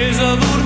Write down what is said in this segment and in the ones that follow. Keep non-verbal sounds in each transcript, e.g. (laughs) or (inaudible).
Ella durmió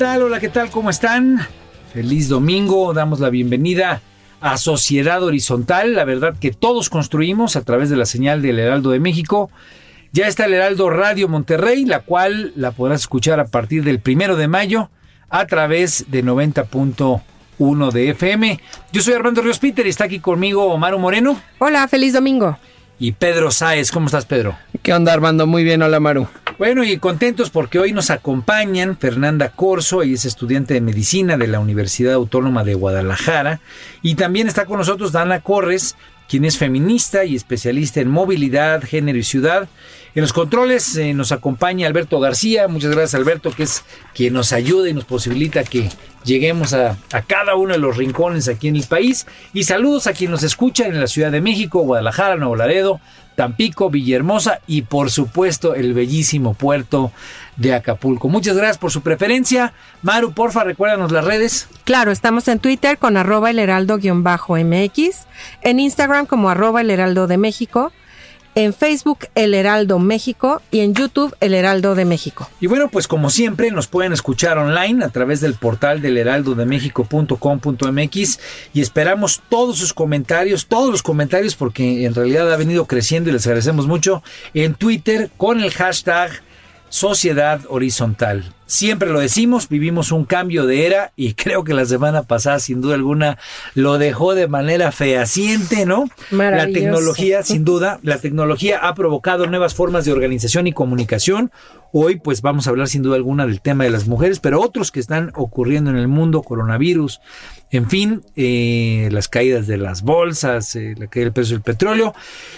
tal? Hola, ¿qué tal? ¿Cómo están? Feliz domingo. Damos la bienvenida a Sociedad Horizontal, la verdad que todos construimos a través de la señal del Heraldo de México. Ya está el Heraldo Radio Monterrey, la cual la podrás escuchar a partir del primero de mayo a través de 90.1 de FM. Yo soy Armando Ríos Peter y está aquí conmigo Omar Moreno Hola, feliz domingo. y Pedro Sáez. ¿Cómo estás, Pedro? ¿Qué onda, Armando? Muy bien, hola, Maru. Bueno, y contentos porque hoy nos acompañan Fernanda Corso, ella es estudiante de medicina de la Universidad Autónoma de Guadalajara, y también está con nosotros Dana Corres, quien es feminista y especialista en movilidad, género y ciudad. En los controles eh, nos acompaña Alberto García, muchas gracias Alberto, que es quien nos ayuda y nos posibilita que lleguemos a, a cada uno de los rincones aquí en el país. Y saludos a quien nos escucha en la Ciudad de México, Guadalajara, Nuevo Laredo, Tampico, Villahermosa y por supuesto el bellísimo puerto de Acapulco. Muchas gracias por su preferencia. Maru, porfa, recuérdanos las redes. Claro, estamos en Twitter con arroba el heraldo-mx, en Instagram como arroba el heraldo de México, en Facebook El Heraldo México y en YouTube El Heraldo de México. Y bueno, pues como siempre nos pueden escuchar online a través del portal del heraldodemexico.com.mx y esperamos todos sus comentarios, todos los comentarios porque en realidad ha venido creciendo y les agradecemos mucho en Twitter con el hashtag Sociedad Horizontal. Siempre lo decimos, vivimos un cambio de era y (laughs) creo que la semana pasada sin duda alguna lo dejó de manera fehaciente, ¿no? La tecnología, (laughs) sin duda, la tecnología ha provocado nuevas formas de organización y comunicación. Hoy pues vamos a hablar sin duda alguna del tema de las mujeres, pero otros que están ocurriendo en el mundo, coronavirus, en fin, eh, las caídas de las bolsas, eh, la caída del precio del petróleo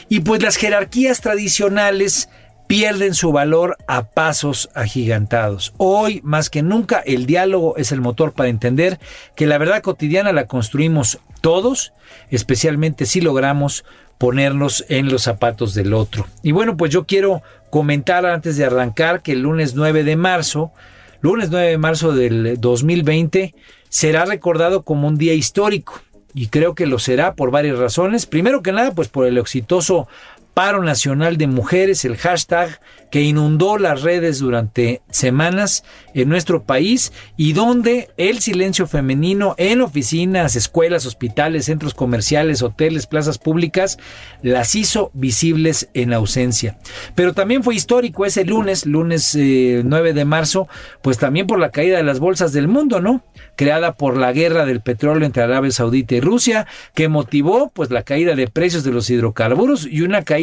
y pues las jerarquías tradicionales pierden su valor a pasos agigantados. Hoy, más que nunca, el diálogo es el motor para entender que la verdad cotidiana la construimos todos, especialmente si logramos ponernos en los zapatos del otro. Y bueno, pues yo quiero comentar antes de arrancar que el lunes 9 de marzo, lunes 9 de marzo del 2020, será recordado como un día histórico. Y creo que lo será por varias razones. Primero que nada, pues por el exitoso paro nacional de mujeres, el hashtag que inundó las redes durante semanas en nuestro país y donde el silencio femenino en oficinas, escuelas, hospitales, centros comerciales, hoteles, plazas públicas, las hizo visibles en ausencia. Pero también fue histórico ese lunes, lunes eh, 9 de marzo, pues también por la caída de las bolsas del mundo, ¿no? Creada por la guerra del petróleo entre Arabia Saudita y Rusia, que motivó pues la caída de precios de los hidrocarburos y una caída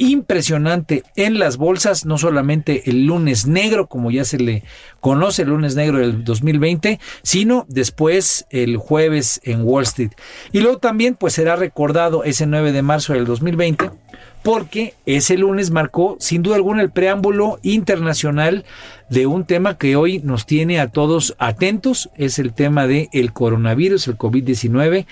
impresionante en las bolsas, no solamente el lunes negro, como ya se le conoce, el lunes negro del 2020, sino después el jueves en Wall Street. Y luego también pues será recordado ese 9 de marzo del 2020 porque ese lunes marcó sin duda alguna el preámbulo internacional de un tema que hoy nos tiene a todos atentos, es el tema del el coronavirus, el COVID-19,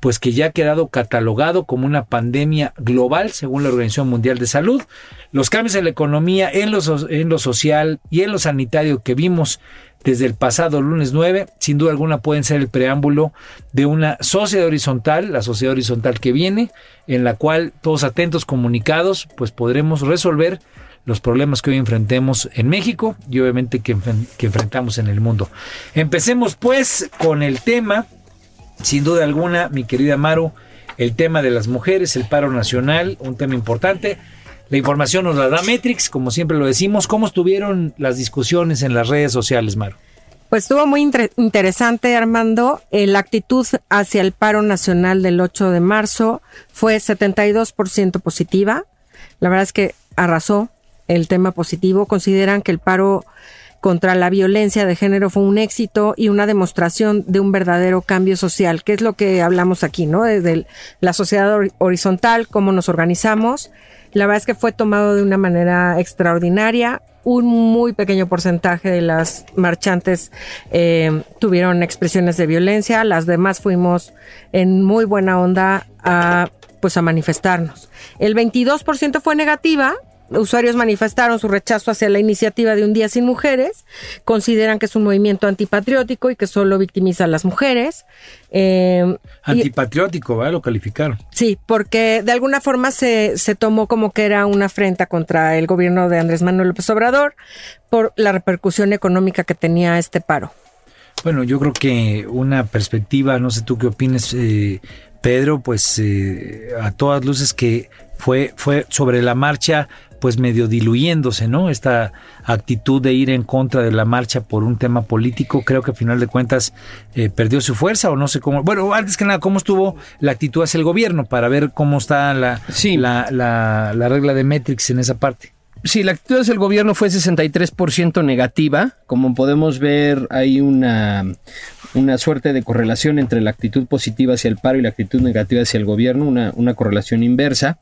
pues que ya ha quedado catalogado como una pandemia global según la Organización Mundial de Salud. Los cambios en la economía, en lo, en lo social y en lo sanitario que vimos desde el pasado lunes 9, sin duda alguna pueden ser el preámbulo de una sociedad horizontal, la sociedad horizontal que viene, en la cual todos atentos, comunicados, pues podremos resolver los problemas que hoy enfrentemos en México y obviamente que, que enfrentamos en el mundo. Empecemos pues con el tema, sin duda alguna, mi querida Maru, el tema de las mujeres, el paro nacional, un tema importante. La información nos la da Metrix, como siempre lo decimos. ¿Cómo estuvieron las discusiones en las redes sociales, Maru? Pues estuvo muy inter- interesante, Armando. Eh, la actitud hacia el paro nacional del 8 de marzo fue 72% positiva. La verdad es que arrasó el tema positivo. Consideran que el paro contra la violencia de género fue un éxito y una demostración de un verdadero cambio social, que es lo que hablamos aquí, ¿no? Desde la sociedad hor- horizontal, cómo nos organizamos. La verdad es que fue tomado de una manera extraordinaria. Un muy pequeño porcentaje de las marchantes eh, tuvieron expresiones de violencia. Las demás fuimos en muy buena onda a, pues, a manifestarnos. El 22% fue negativa, usuarios manifestaron su rechazo hacia la iniciativa de Un Día Sin Mujeres, consideran que es un movimiento antipatriótico y que solo victimiza a las mujeres. Eh, Antipatriótico, ¿verdad? Lo calificaron. Sí, porque de alguna forma se, se tomó como que era una afrenta contra el gobierno de Andrés Manuel López Obrador por la repercusión económica que tenía este paro. Bueno, yo creo que una perspectiva, no sé tú qué opines, eh, Pedro, pues eh, a todas luces que fue, fue sobre la marcha, pues medio diluyéndose, ¿no? Esta actitud de ir en contra de la marcha por un tema político, creo que a final de cuentas eh, perdió su fuerza o no sé cómo. Bueno, antes que nada, ¿cómo estuvo la actitud hacia el gobierno para ver cómo está la, Sí. la, la, la regla de Metrix en esa parte? Sí, la actitud hacia el gobierno fue 63% negativa. Como podemos ver, hay una, una suerte de correlación entre la actitud positiva hacia el paro y la actitud negativa hacia el gobierno, una, una correlación inversa.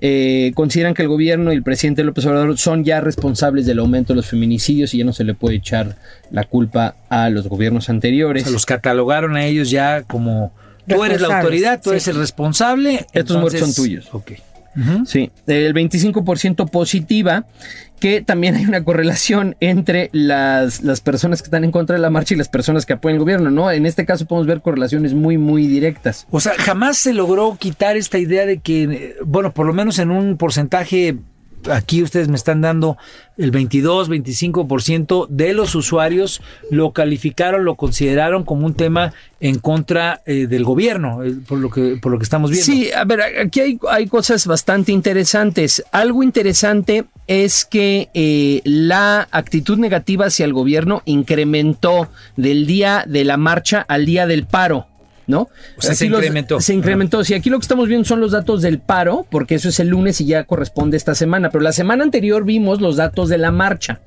Eh, consideran que el gobierno y el presidente López Obrador son ya responsables del aumento de los feminicidios y ya no se le puede echar la culpa a los gobiernos O anteriores. sea, los catalogaron a ellos ya como tú eres la autoridad, tú sí. eres el responsable. Estos muertos son tuyos. Sí, el 25% positiva, que también hay una correlación entre las, las personas que están en contra de la marcha y las personas que apoyan el gobierno, ¿no? En este caso podemos ver correlaciones muy, muy directas. O sea, jamás se logró quitar esta idea de que, eh, bueno, por lo menos en un porcentaje, aquí ustedes me están dando el 22, 25% de los usuarios lo calificaron, lo consideraron como un tema en contra eh, del gobierno, eh, por lo que por lo que estamos viendo. Sí, a ver, aquí hay, hay cosas bastante interesantes. Algo interesante es que eh, la actitud negativa hacia el gobierno incrementó del día de la marcha al día del paro. ¿No? O sea, se los- incrementó. se incrementó. Si aquí lo que estamos viendo son los datos del paro, porque eso es el lunes y ya corresponde esta semana. Pero la semana anterior vimos los datos de la marcha,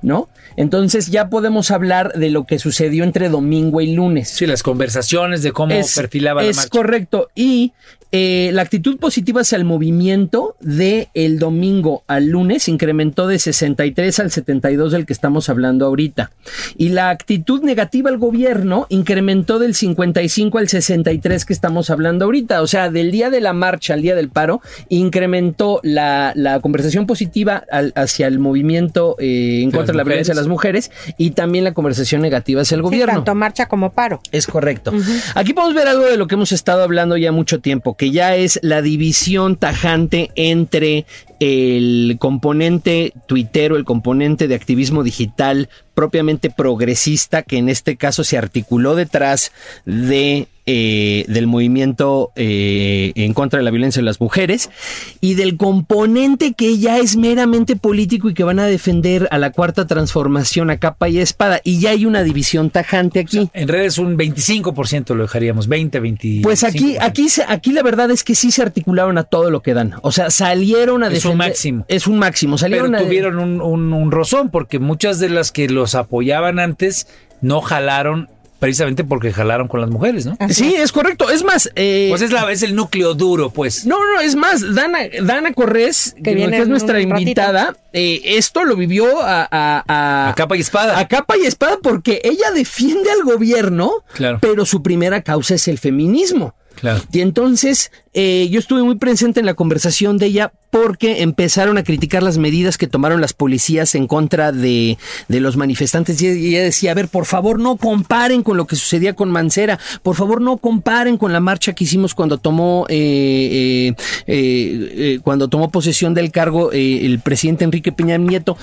¿no? Entonces ya podemos hablar de lo que sucedió entre domingo y lunes. Sí, las conversaciones de cómo Es- perfilaba la es marcha. correcto. Y eh, la actitud positiva hacia el movimiento de el domingo al lunes incrementó de 63 al 72 del que estamos hablando ahorita. Y la actitud negativa al gobierno incrementó del 55 al 63 que estamos hablando ahorita. O sea, del día de la marcha al día del paro, incrementó la, la conversación positiva al- hacia el movimiento eh, en contra de la violencia de las mujeres y también la conversación negativa hacia el Sí, gobierno. tanto marcha como paro. Es correcto. Aquí podemos ver algo de lo que hemos estado hablando ya mucho tiempo, que ya es la división tajante entre el componente tuitero, el componente de activismo digital propiamente progresista, que en este caso se articuló detrás de eh, del movimiento eh, en contra de la violencia de las mujeres y del componente que ya es meramente político y que van a defender a la cuarta transformación a capa y espada. Y ya hay una división tajante aquí. En redes un 25% lo dejaríamos, 20, 20. Pues aquí, aquí, aquí la verdad es que sí se articularon a todo lo que dan. O sea, salieron a Es un máximo. Es un máximo. Pero Salieron a tuvieron un, un, un rozón, porque muchas de las que los apoyaban antes no jalaron, precisamente porque jalaron con las mujeres, ¿no? Sí, es correcto. Es más, eh, Pues es, la, es el núcleo duro, pues. No, no, es más, Dana, Dana Cortés, que, viene que es nuestra invitada, eh, esto lo vivió a, a- a- A capa y espada. A capa y espada porque ella defiende al gobierno, Claro. pero su primera causa es el feminismo. Claro. Y entonces eh, yo estuve muy presente en la conversación de ella porque empezaron a criticar las medidas que tomaron las policías en contra de, de los manifestantes. Y ella decía, a ver, por favor no comparen con lo que sucedía con Mancera, por favor no comparen con la marcha que hicimos cuando tomó, eh, eh, eh, eh, cuando tomó posesión del cargo eh, el presidente Enrique Peña Nieto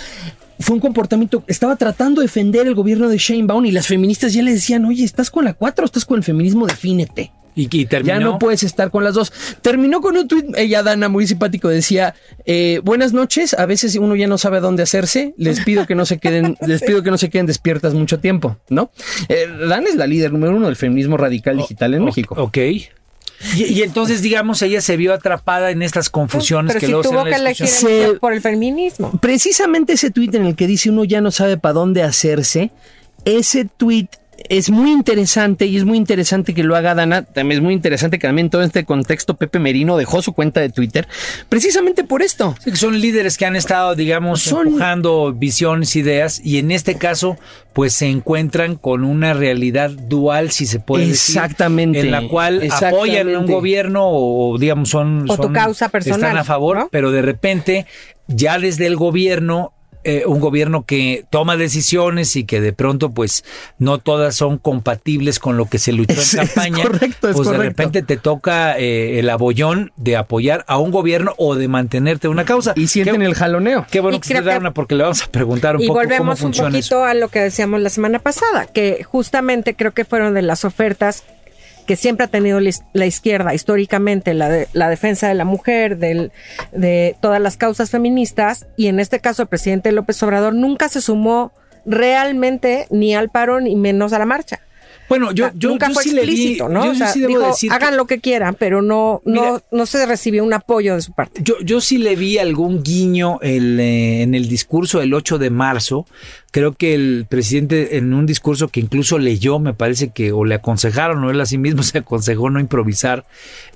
fue un comportamiento, estaba tratando de defender el gobierno de Sheinbaum y las feministas ya le decían, oye, ¿estás con la 4 o estás con el feminismo? Defínete. Y, y terminó. Ya no puedes estar con las dos. Terminó con un tuit, ella Dana, muy simpático, decía, eh, buenas noches, a veces uno ya no sabe a dónde hacerse, les pido que no se queden, (laughs) les pido que no se queden despiertas mucho tiempo, ¿no? Eh, Dana es la líder número uno del feminismo radical digital en O- México. Ok. Y, y entonces, digamos, ella se vio atrapada en estas confusiones Pero que si luego se tuvo en que la. Se- por el feminismo. Precisamente ese tuit en el que dice uno ya no sabe para dónde hacerse, ese tuit es muy interesante y es muy interesante que lo haga Dana. También es muy interesante que también en todo este contexto Pepe Merino dejó su cuenta de Twitter precisamente por esto. Sí, que son líderes que han estado, digamos, Son- empujando visiones, ideas, y en este caso, pues se encuentran con una realidad dual, si se puede decir. Exactamente. En la cual Exactamente. apoyan un gobierno o, digamos, son. O tu son- causa personal, Están a favor, ¿no? pero de repente, ya desde el gobierno. Eh, un gobierno que toma decisiones y que de pronto pues no todas son compatibles con lo que se luchó Es- en (laughs) es campaña correcto, es pues de repente te toca eh, el abollón de apoyar a un gobierno o de mantenerte una causa Y sienten Qué- el jaloneo. Qué bueno Y que se creo que- Dana, porque le vamos a preguntar un y poco cómo volvemos un funciona poquito eso. a lo que decíamos la semana pasada, que justamente creo que fueron de las ofertas que siempre ha tenido la izquierda históricamente, la, de- la defensa de la mujer, de todas las causas feministas, y en este caso el presidente López Obrador nunca se sumó realmente ni al paro ni menos a la marcha. Bueno, yo, yo, nunca yo fue sí le di- explícito, ¿no? yo O sea, sí debo dijo, decir que- hagan lo que quieran, pero no, no, Mira. no se recibió un apoyo de su parte. Yo, yo sí le vi algún guiño el, eh, en el discurso del 8 de marzo. Creo que el presidente en un discurso que incluso leyó, me parece que o le aconsejaron o él a sí mismo (laughs) se aconsejó no improvisar,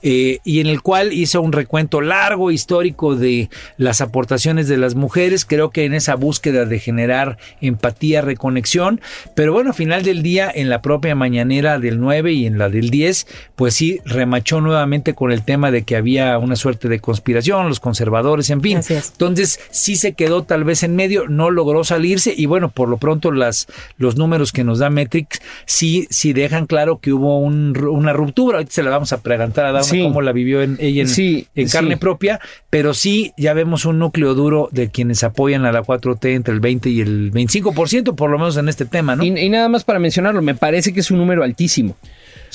eh, y en el cual hizo un recuento largo, histórico de las aportaciones de las mujeres. Creo que en esa búsqueda de generar empatía, reconexión, pero bueno, al final del día, en la propia mañanera del 9 y en la del 10, pues sí, remachó nuevamente con el tema de que había una suerte de conspiración, los conservadores, en fin. Entonces sí se quedó tal vez en medio, no logró salirse y bueno, por lo pronto las, los números que nos da Metrix sí, sí dejan claro que hubo un una ruptura. Ahorita se la vamos a preguntar a Dana Sí. cómo la vivió en, ella en, Sí, en carne sí. propia, pero sí ya vemos un núcleo duro de quienes apoyan a la 4T entre el 20 y el 25%, por lo menos en este tema, ¿no? Y, y nada más para mencionarlo, me parece que es un número altísimo.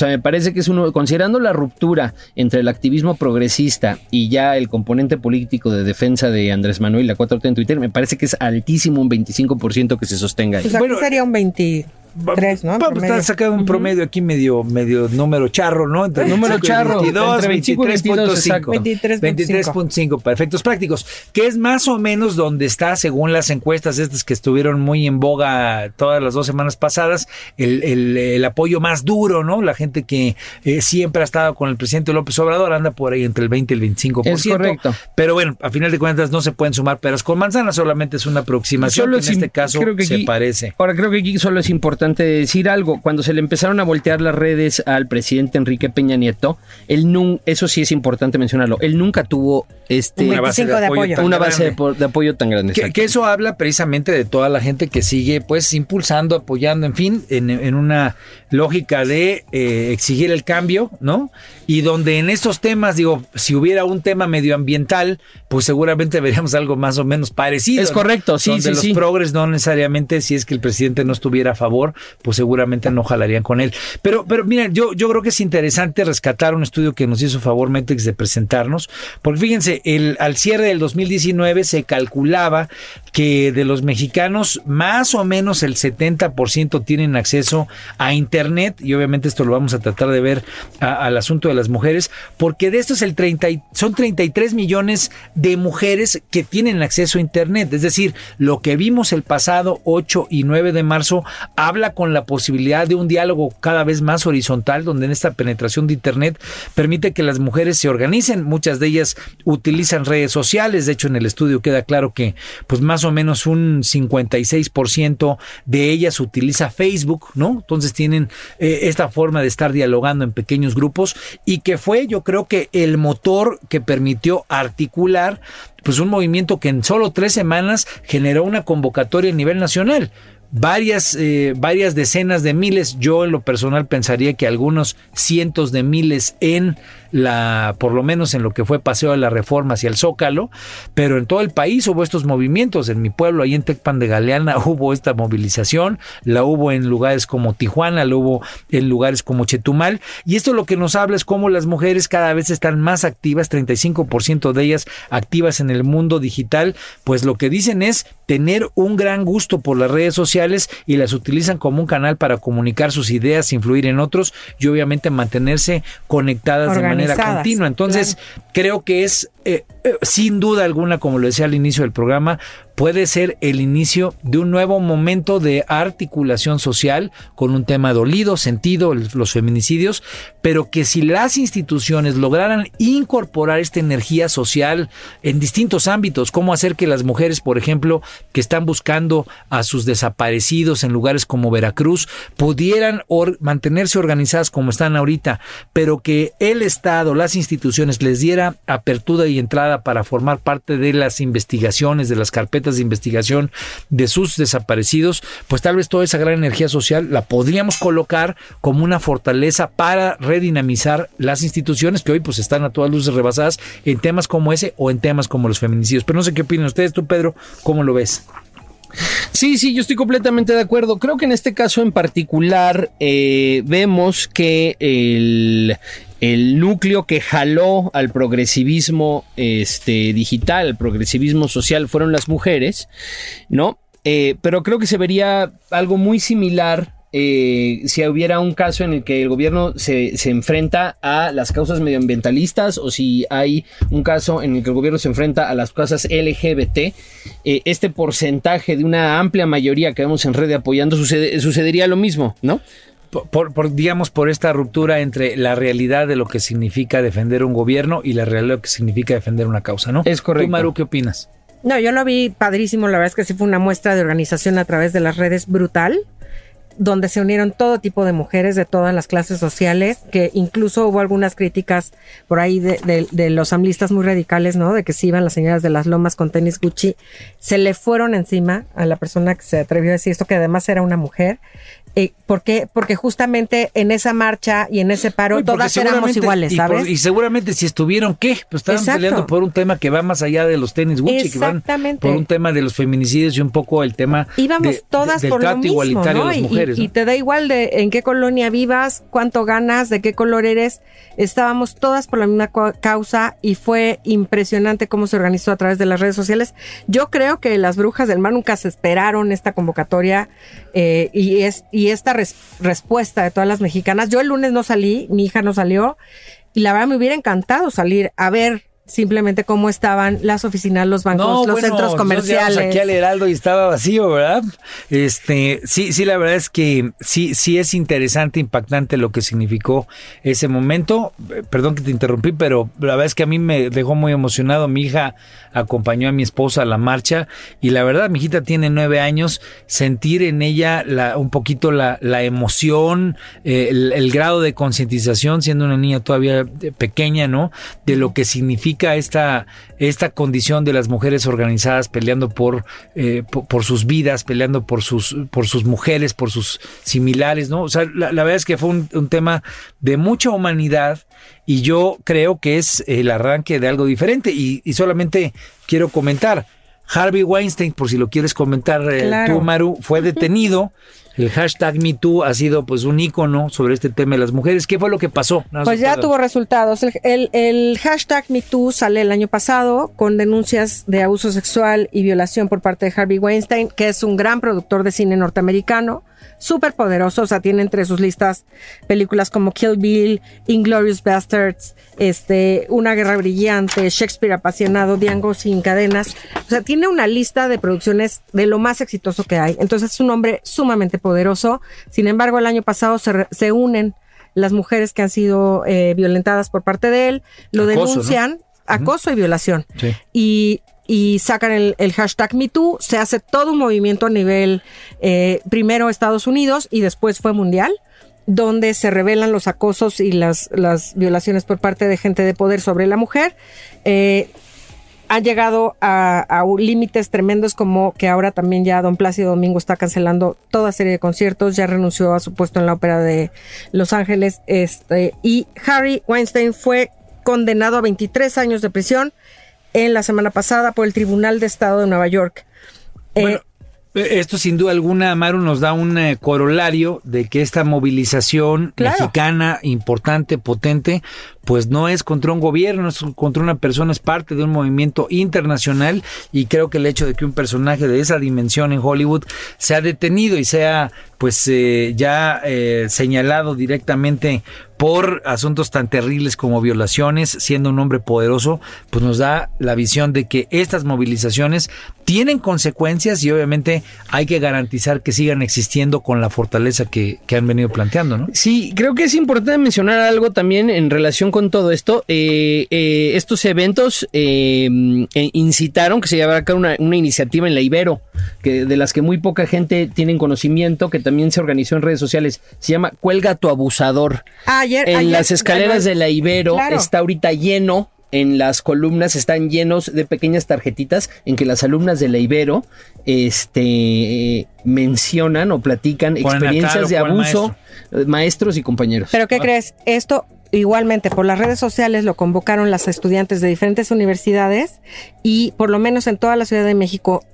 O sea, me parece que es uno, considerando la ruptura entre el activismo progresista y ya el componente político de defensa de Andrés Manuel y la 4T en Twitter, me parece que es altísimo un 25% que se sostenga ahí. Pues aquí Bueno, sería un 23, ¿no? En Vamos a sacar un promedio aquí medio, medio número charro, ¿no? Entre Número 25 y charro, 22, entre 25 y 22, 23.5. exacto. 23.5 para efectos prácticos, que es más o menos donde está, según las encuestas estas que estuvieron muy en boga todas las dos semanas pasadas, el, el- el apoyo más duro, ¿no? La gente que eh, siempre ha estado con el presidente López Obrador anda por ahí entre el 20 y el 25%. Es correcto. Pero bueno, a final de cuentas no se pueden sumar peras con manzanas, solamente es una aproximación Solo que en este caso creo que se aquí- parece. Ahora creo que aquí solo es importante decir algo. Cuando se le empezaron a voltear las redes al presidente Enrique Peña Nieto, él nun- eso sí es importante mencionarlo. Él nunca tuvo este Un una base de 25 de apoyo, apoyo. tan una base de, apoyo tan grande. Que, eso habla precisamente de toda la gente que sigue pues impulsando, apoyando, en fin, en, en una lógica de eh, exigir el cambio, ¿no? Y donde en estos temas, digo, si hubiera un tema medioambiental, pues seguramente (laughs) veríamos algo más o menos parecido. Es ¿no? correcto, sí, Donde sí, los sí. progres no necesariamente, si es que el presidente no estuviera a favor, pues seguramente no jalarían con él. Pero, pero miren, yo, yo creo que es interesante rescatar un estudio que nos hizo favor Metex de presentarnos, porque fíjense, el, al cierre del 2019 se calculaba que de los mexicanos, más o menos el 70% tienen acceso a Internet, y obviamente esto lo vamos a tratar de ver al asunto de las mujeres, porque de estos el 30 y- son 33 millones de mujeres que tienen acceso a Internet. Es decir, lo que vimos el pasado 8 y 9 de marzo habla con la posibilidad de un diálogo cada vez más horizontal, donde en esta penetración de Internet permite que las mujeres se organicen. Muchas de ellas utilizan redes sociales. De hecho, en el estudio queda claro que pues más o menos un 56% de ellas utiliza Facebook, ¿no? Entonces tienen eh, esta forma de estar dialogando en pequeños grupos y que fue, yo creo que el motor que permitió articular pues un movimiento que en solo tres semanas generó una convocatoria a nivel nacional. Varias, eh, varias decenas de miles, yo en lo personal pensaría que algunos cientos de miles en la, por lo menos en lo que fue Paseo de la Reforma hacia el Zócalo, pero en todo el país hubo estos movimientos. En mi pueblo, ahí en Tecpan de Galeana, (laughs) hubo esta movilización, la hubo en lugares como Tijuana, la hubo en lugares como Chetumal, y esto lo que nos habla es cómo las mujeres cada vez están más activas, 35% de ellas activas en el mundo digital, pues lo que dicen es tener un gran gusto por las redes sociales y las utilizan como un canal para comunicar sus ideas, influir en otros y obviamente mantenerse conectadas de manera Organizadas, continua. Entonces, creo que es eh, eh, sin duda alguna, como lo decía al inicio del programa, puede ser el inicio de un nuevo momento de articulación social con un tema dolido, sentido, los feminicidios, pero que si las instituciones lograran incorporar esta energía social en distintos ámbitos, cómo hacer que las mujeres, por ejemplo, que están buscando a sus desaparecidos en lugares como Veracruz, pudieran mantenerse organizadas como están ahorita, pero que el Estado, las instituciones les diera apertura y entrada para formar parte de las investigaciones, de las carpetas de investigación de sus desaparecidos, pues tal vez toda esa gran energía social la podríamos colocar como una fortaleza para redinamizar las instituciones que hoy pues están a todas luces rebasadas en temas como ese o en temas como los feminicidios. Pero no sé qué opinan ustedes, tú Pedro, ¿cómo lo ves? Sí, sí, yo estoy completamente de acuerdo. Creo que en este caso en particular eh, vemos que el, el núcleo que jaló al progresivismo este, digital, al progresivismo social, fueron las mujeres, ¿no? Eh, pero creo que se vería algo muy similar eh, si hubiera un caso en el que el gobierno se, se enfrenta a las causas medioambientalistas o si hay un caso en el que el gobierno se enfrenta a las causas LGBT, eh, este porcentaje de una amplia mayoría que vemos en red apoyando sucede- sucedería lo mismo, ¿no? Por, digamos, por esta ruptura entre la realidad de lo que significa defender un gobierno y la realidad de lo que significa defender una causa, ¿no? Es correcto. ¿Tú, Maru, qué opinas? No, yo lo vi padrísimo, la verdad es que sí fue una muestra de organización a través de las redes brutal, donde se unieron todo tipo de mujeres de todas las clases sociales, que incluso hubo algunas críticas por ahí de, de- de los amlistas muy radicales, ¿no? De que si iban las señoras de las lomas con tenis Gucci, se le fueron encima a la persona que se atrevió a decir esto, que además era una mujer. Eh, ¿Por qué? Porque justamente en esa marcha y en ese paro Uy, todas éramos iguales, y por- ¿sabes? Y, seguramente si estuvieron, ¿qué? Pues estaban Exacto. peleando por un tema que va más allá de los tenis Gucci, que van por un tema de los feminicidios y un poco el tema íbamos de- todas de- del por lo trato mismo, igualitario ¿no? de las mujeres. y, ¿no? y te da igual de en qué colonia vivas, cuánto ganas, de qué color eres. Estábamos todas por la misma causa y fue impresionante cómo se organizó a través de las redes sociales. Yo creo que las brujas del mar nunca se esperaron esta convocatoria eh, y, es, y esta res- respuesta de todas las mexicanas. Yo el lunes no salí, mi hija no salió y la verdad me hubiera encantado salir a ver simplemente cómo estaban las oficinas, los bancos, los bueno, centros comerciales. aquí al Heraldo y estaba vacío, ¿verdad? Este, sí, sí, la verdad es que sí, sí es interesante, impactante lo que significó ese momento. Eh, Perdón que te interrumpí, pero la verdad es que a mí me dejó muy emocionado. Mi hija acompañó a mi esposa a la marcha y la verdad, mi hijita tiene nueve años, sentir en ella la, un poquito la, la emoción, eh, el, el grado de concientización, siendo una niña todavía eh, pequeña, ¿no? De lo que significa esta, esta condición de las mujeres organizadas peleando por, eh, por, por sus vidas, peleando por sus, por sus mujeres, por sus similares, ¿no? O sea, la, la verdad es que fue un, un tema de mucha humanidad y yo creo que es el arranque de algo diferente y, y solamente quiero comentar. Harvey Weinstein, por si lo quieres comentar eh, Claro. tú, Maru, fue detenido el hashtag MeToo ha sido pues un ícono sobre este tema de las mujeres. ¿Qué fue lo que pasó? Pues ya tuvo resultados. El, el- el hashtag MeToo sale el año pasado con denuncias de abuso sexual y violación por parte de Harvey Weinstein, que es un gran productor de cine norteamericano, súper poderoso. O sea, tiene entre sus listas películas como Kill Bill, Inglorious Bastards, este, Una Guerra Brillante, Shakespeare Apasionado, Django sin cadenas. O sea, tiene una lista de producciones de lo más exitoso que hay. Entonces es un hombre sumamente poderoso. Sin embargo, el año pasado se, re- se unen las mujeres que han sido eh, violentadas por parte de él, lo Acoso, ¿no? denuncian, acoso y violación. Sí. Y, y sacan el, hashtag MeToo, se hace todo un movimiento a nivel, eh, primero Estados Unidos y después fue mundial, donde se revelan los acosos y las, las violaciones por parte de gente de poder sobre la mujer. Eh, han llegado a, a límites tremendos como que ahora también ya Don Plácido Domingo está cancelando toda serie de conciertos, ya renunció a su puesto en la ópera de Los Ángeles, este, y Harry Weinstein fue condenado a 23 años de prisión en la semana pasada por el Tribunal de Estado de Nueva York. Eh, Bueno, eh, esto sin duda alguna, Maru, nos da un eh, corolario de que esta movilización Claro. mexicana importante, potente, pues no es contra un gobierno, es contra una persona, es parte de un movimiento internacional y creo que el hecho de que un personaje de esa dimensión en Hollywood sea detenido y sea pues eh, ya eh, señalado directamente por asuntos tan terribles como violaciones, siendo un hombre poderoso, pues nos da la visión de que estas movilizaciones tienen consecuencias y obviamente hay que garantizar que sigan existiendo con la fortaleza que, que han venido planteando, ¿no? Sí, creo que es importante mencionar algo también en relación con todo esto. Eh, eh, estos eventos eh, eh, incitaron que se llevara a cabo una, una iniciativa en la Ibero, que, de las que muy poca gente tiene conocimiento, que también se organizó en redes sociales. Se llama Cuelga tu abusador. Ayer, En ayer las escaleras de la Ibero Claro. está ahorita lleno. En las columnas están llenos de pequeñas tarjetitas en que las alumnas de la Ibero este, mencionan o platican Ponen experiencias de abuso, maestros y compañeros. Pero ¿qué crees? Esto igualmente por las redes sociales lo convocaron las estudiantes de diferentes universidades y por lo menos en toda la Ciudad de México,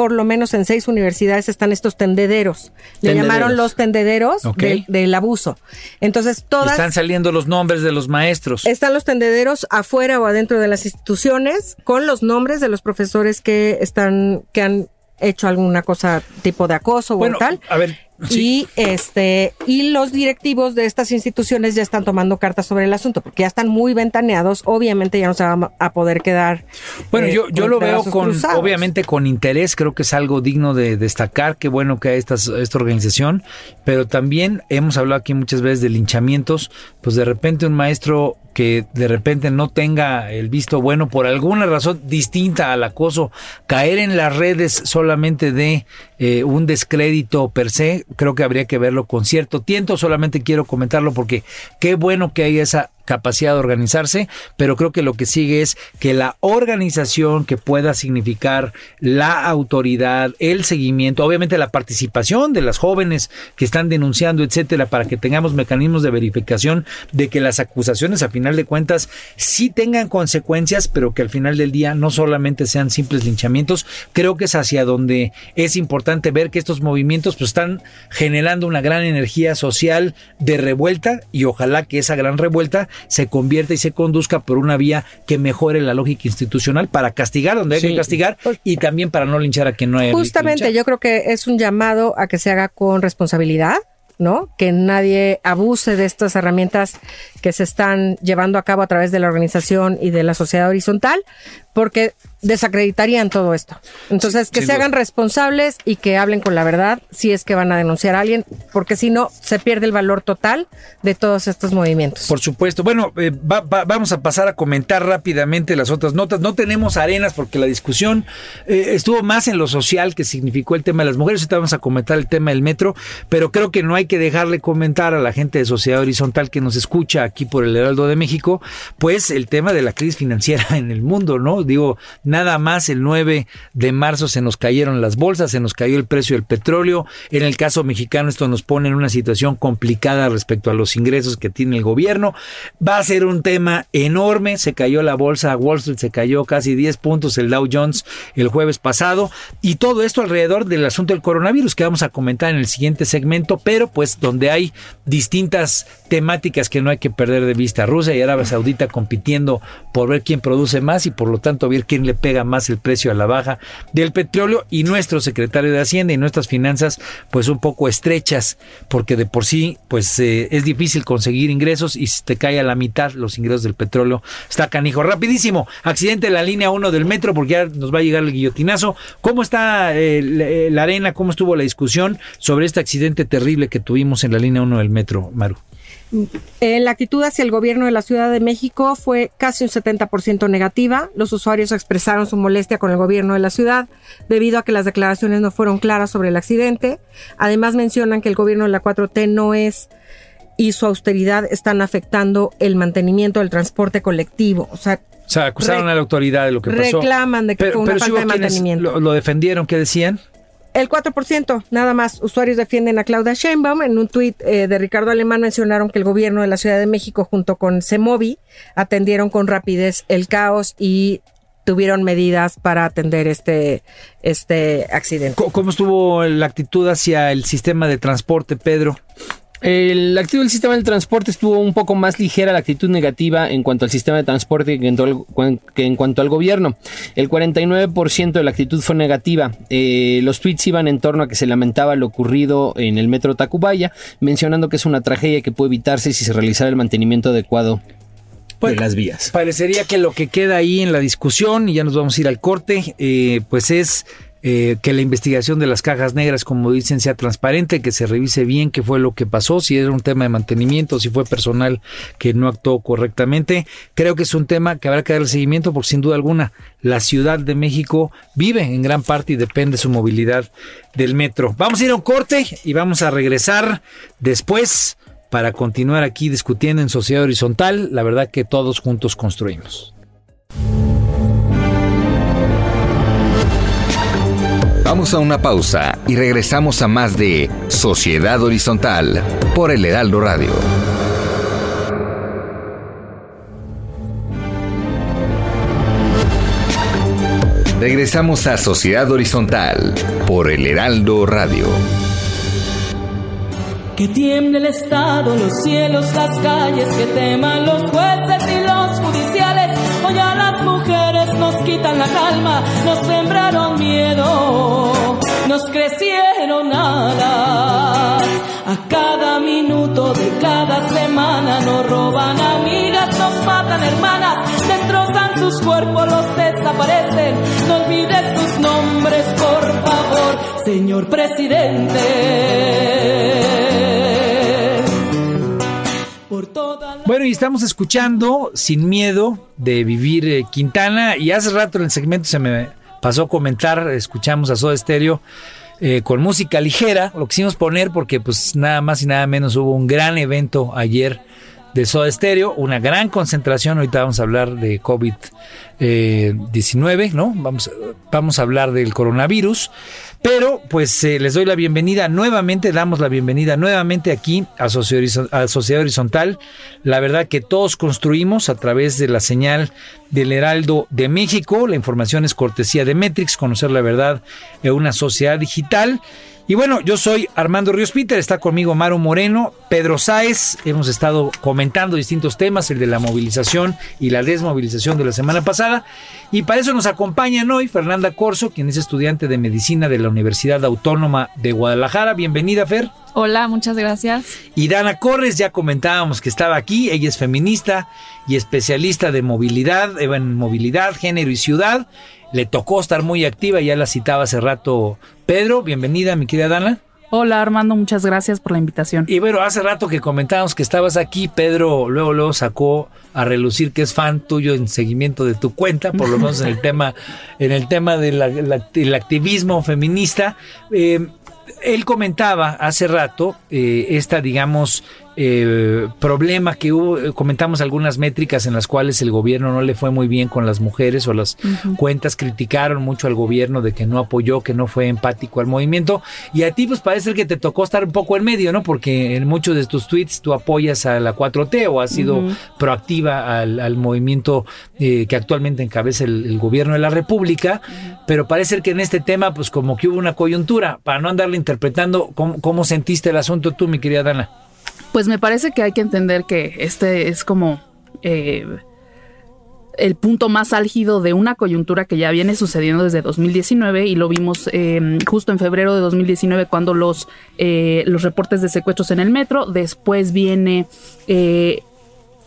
por lo menos en seis universidades están estos tendederos. Le Tendederos. llamaron los tendederos del, del abuso. Entonces todas... Están saliendo los nombres de los maestros. Están los tendederos afuera o adentro de las instituciones con los nombres de los profesores que están, que han hecho alguna cosa tipo de acoso Bueno, o tal. a ver, sí. Y este, y los directivos de estas instituciones ya están tomando cartas sobre el asunto, porque ya están muy ventaneados, obviamente ya no se van a poder quedar. Bueno, eh, yo, yo con lo veo con, cruzados. obviamente con interés, creo que es algo digno de destacar, qué bueno que hay estas, esta organización, pero también hemos hablado aquí muchas veces de linchamientos, pues de repente un maestro que de repente no tenga el visto bueno por alguna razón distinta al acoso, caer en las redes solamente de eh, un descrédito per se, creo que habría que verlo con cierto tiento, solamente quiero comentarlo porque qué bueno que hay esa capacidad de organizarse, pero creo que lo que sigue es que la organización que pueda significar la autoridad, el seguimiento, obviamente la participación de las jóvenes que están denunciando, etcétera, para que tengamos mecanismos de verificación de que las acusaciones a final de cuentas sí tengan consecuencias, pero que al final del día no solamente sean simples linchamientos. Creo que es hacia donde es importante ver que estos movimientos pues están generando una gran energía social de revuelta y ojalá que esa gran revuelta se convierta y se conduzca por una vía que mejore la lógica institucional para castigar donde hay Sí. que castigar y también para no linchar a quien no hay Justamente, yo creo que es un llamado a que se haga con responsabilidad, ¿no? Que nadie abuse de estas herramientas que se están llevando a cabo a través de la organización y de la sociedad horizontal, porque desacreditarían todo esto. Entonces, que se duda. hagan responsables y que hablen con la verdad si es que van a denunciar a alguien, porque si no, se pierde el valor total de todos estos movimientos. Por supuesto. Bueno, eh, va- va- vamos a pasar a comentar rápidamente las otras notas. No tenemos arenas porque la discusión eh, estuvo más en lo social que significó el tema de las mujeres. Ahorita vamos a comentar el tema del metro, pero creo que no hay que dejarle comentar a la gente de Sociedad Horizontal que nos escucha aquí por el Heraldo de México, pues el tema de la crisis financiera (laughs) en el mundo, ¿no? Digo, Nada más el 9 de marzo se nos cayeron las bolsas, se nos cayó el precio del petróleo. En el caso mexicano esto nos pone en una situación complicada respecto a los ingresos que tiene el gobierno. Va a ser un tema enorme. Se cayó la bolsa Wall Street, se cayó casi 10 puntos el Dow Jones el jueves pasado. Y todo esto alrededor del asunto del coronavirus que vamos a comentar en el siguiente segmento, pero pues donde hay distintas temáticas que no hay que perder de vista. Rusia y Arabia Saudita compitiendo por ver quién produce más y por lo tanto ver quién le pega más el precio a la baja del petróleo y nuestro secretario de Hacienda y nuestras finanzas pues un poco estrechas porque de por sí pues eh, es difícil conseguir ingresos y si te cae a la mitad los ingresos del petróleo está canijo. Rapidísimo, accidente en la línea 1 del metro porque ya nos va a llegar el guillotinazo. ¿Cómo está eh, eh, la arena? ¿Cómo estuvo la discusión sobre este accidente terrible que tuvimos en la línea 1 del metro, Maru? Eh, la actitud hacia el gobierno de la Ciudad de México fue casi un 70% negativa. Los usuarios expresaron su molestia con el gobierno de la ciudad debido a que las declaraciones no fueron claras sobre el accidente. Además mencionan que el gobierno de la 4T no es y su austeridad están afectando el mantenimiento del transporte colectivo. O sea, O sea, acusaron a la autoridad de lo que pasó. reclaman de que fue una falta de mantenimiento. Lo, lo defendieron, ¿qué decían? El 4%, nada más. Usuarios defienden a Claudia Sheinbaum. En un tuit eh, de Ricardo Alemán mencionaron que el gobierno de la Ciudad de México junto con CEMOVI atendieron con rapidez el caos y tuvieron medidas para atender este, este accidente. ¿Cómo estuvo la actitud hacia el sistema de transporte, Pedro? El activo del sistema del transporte estuvo un poco más ligera la actitud negativa en cuanto al sistema de transporte que en, que en cuanto al gobierno. El 49% de la actitud fue negativa. Eh, los tweets iban en torno a que se lamentaba lo ocurrido en el metro Tacubaya, mencionando que es una tragedia que puede evitarse si se realizara el mantenimiento adecuado Pues, de las vías. Parecería que lo que queda ahí en la discusión, y ya nos vamos a ir al corte, eh, pues es eh, que la investigación de las cajas negras, como dicen, sea transparente, que se revise bien qué fue lo que pasó, si era un tema de mantenimiento, si fue personal que no actuó correctamente. Creo que es un tema que habrá que darle seguimiento porque sin duda alguna la Ciudad de México vive en gran parte y depende su movilidad del metro. Vamos a ir a un corte y vamos a regresar después para continuar aquí discutiendo en Sociedad Horizontal. La verdad que todos juntos construimos. Vamos a una pausa y regresamos a más de Sociedad Horizontal por el Heraldo Radio. Regresamos a Sociedad Horizontal por el Heraldo Radio. Que tiemble el Estado, los cielos, las calles, que teman los jueces y los judiciales. Hoy a las mujeres nos quitan la calma, nos sembraron crecieron alas. A cada minuto de cada semana nos roban amigas, nos matan hermanas, destrozan sus cuerpos, los desaparecen. No olvides sus nombres, por favor, señor presidente. Por toda la... Bueno, y estamos escuchando Sin Miedo de Vivir eh, Quintana. Y hace rato en el segmento se me pasó a comentar, escuchamos a Soda Stereo eh, con música ligera. Lo quisimos poner porque, pues, nada más y nada menos hubo un gran evento ayer de Soda Stereo, una gran concentración. Ahorita vamos a hablar de COVID-19, ¿no? Vamos, vamos a hablar del coronavirus. Pero pues eh, les doy la bienvenida nuevamente, damos la bienvenida nuevamente aquí a Sociedad, Horizontal. La verdad que todos construimos a través de la señal del Heraldo de México. La información es cortesía de Metrix, conocer la verdad en una sociedad digital. Y bueno, yo soy Armando Ríos Peter, está conmigo Maro Moreno, Pedro Sáez, hemos estado comentando distintos temas, el de la movilización y la desmovilización de la semana pasada, y para eso nos acompañan hoy Fernanda Corso, quien es estudiante de medicina de la Universidad Autónoma de Guadalajara. Bienvenida, Fer. Hola, muchas gracias. Y Dana Corres, ya comentábamos que estaba aquí, ella es feminista y especialista de movilidad, eh, en movilidad, género y ciudad. Le tocó estar muy activa, ya la citaba hace rato Pedro. Bienvenida, mi querida Dana. Hola Armando, muchas gracias por la invitación. Y bueno, hace rato que comentábamos que estabas aquí, Pedro luego luego sacó a relucir que es fan tuyo en seguimiento de tu cuenta, por lo menos en el (laughs) tema, en el tema del activismo feminista. Eh, él comentaba hace rato eh, esta, digamos, eh, problema que hubo, eh, comentamos algunas métricas en las cuales el gobierno no le fue muy bien con las mujeres o las cuentas criticaron mucho al gobierno de que no apoyó, que no fue empático al movimiento. Y a ti pues parece que te tocó estar un poco en medio, ¿no? Porque en muchos de tus tweets tú apoyas a la 4T o has sido proactiva al, movimiento eh, que actualmente encabeza el, gobierno de la República, pero parece que en este tema pues como que hubo una coyuntura, para no andarle interpretando, ¿cómo, cómo sentiste el asunto tú, mi querida Dana? Pues me parece que hay que entender que este es como eh, el punto más álgido de una coyuntura que ya viene sucediendo desde 2019 y lo vimos em, justo en febrero de 2019 cuando los, eh, los reportes de secuestros en el metro, después viene eh,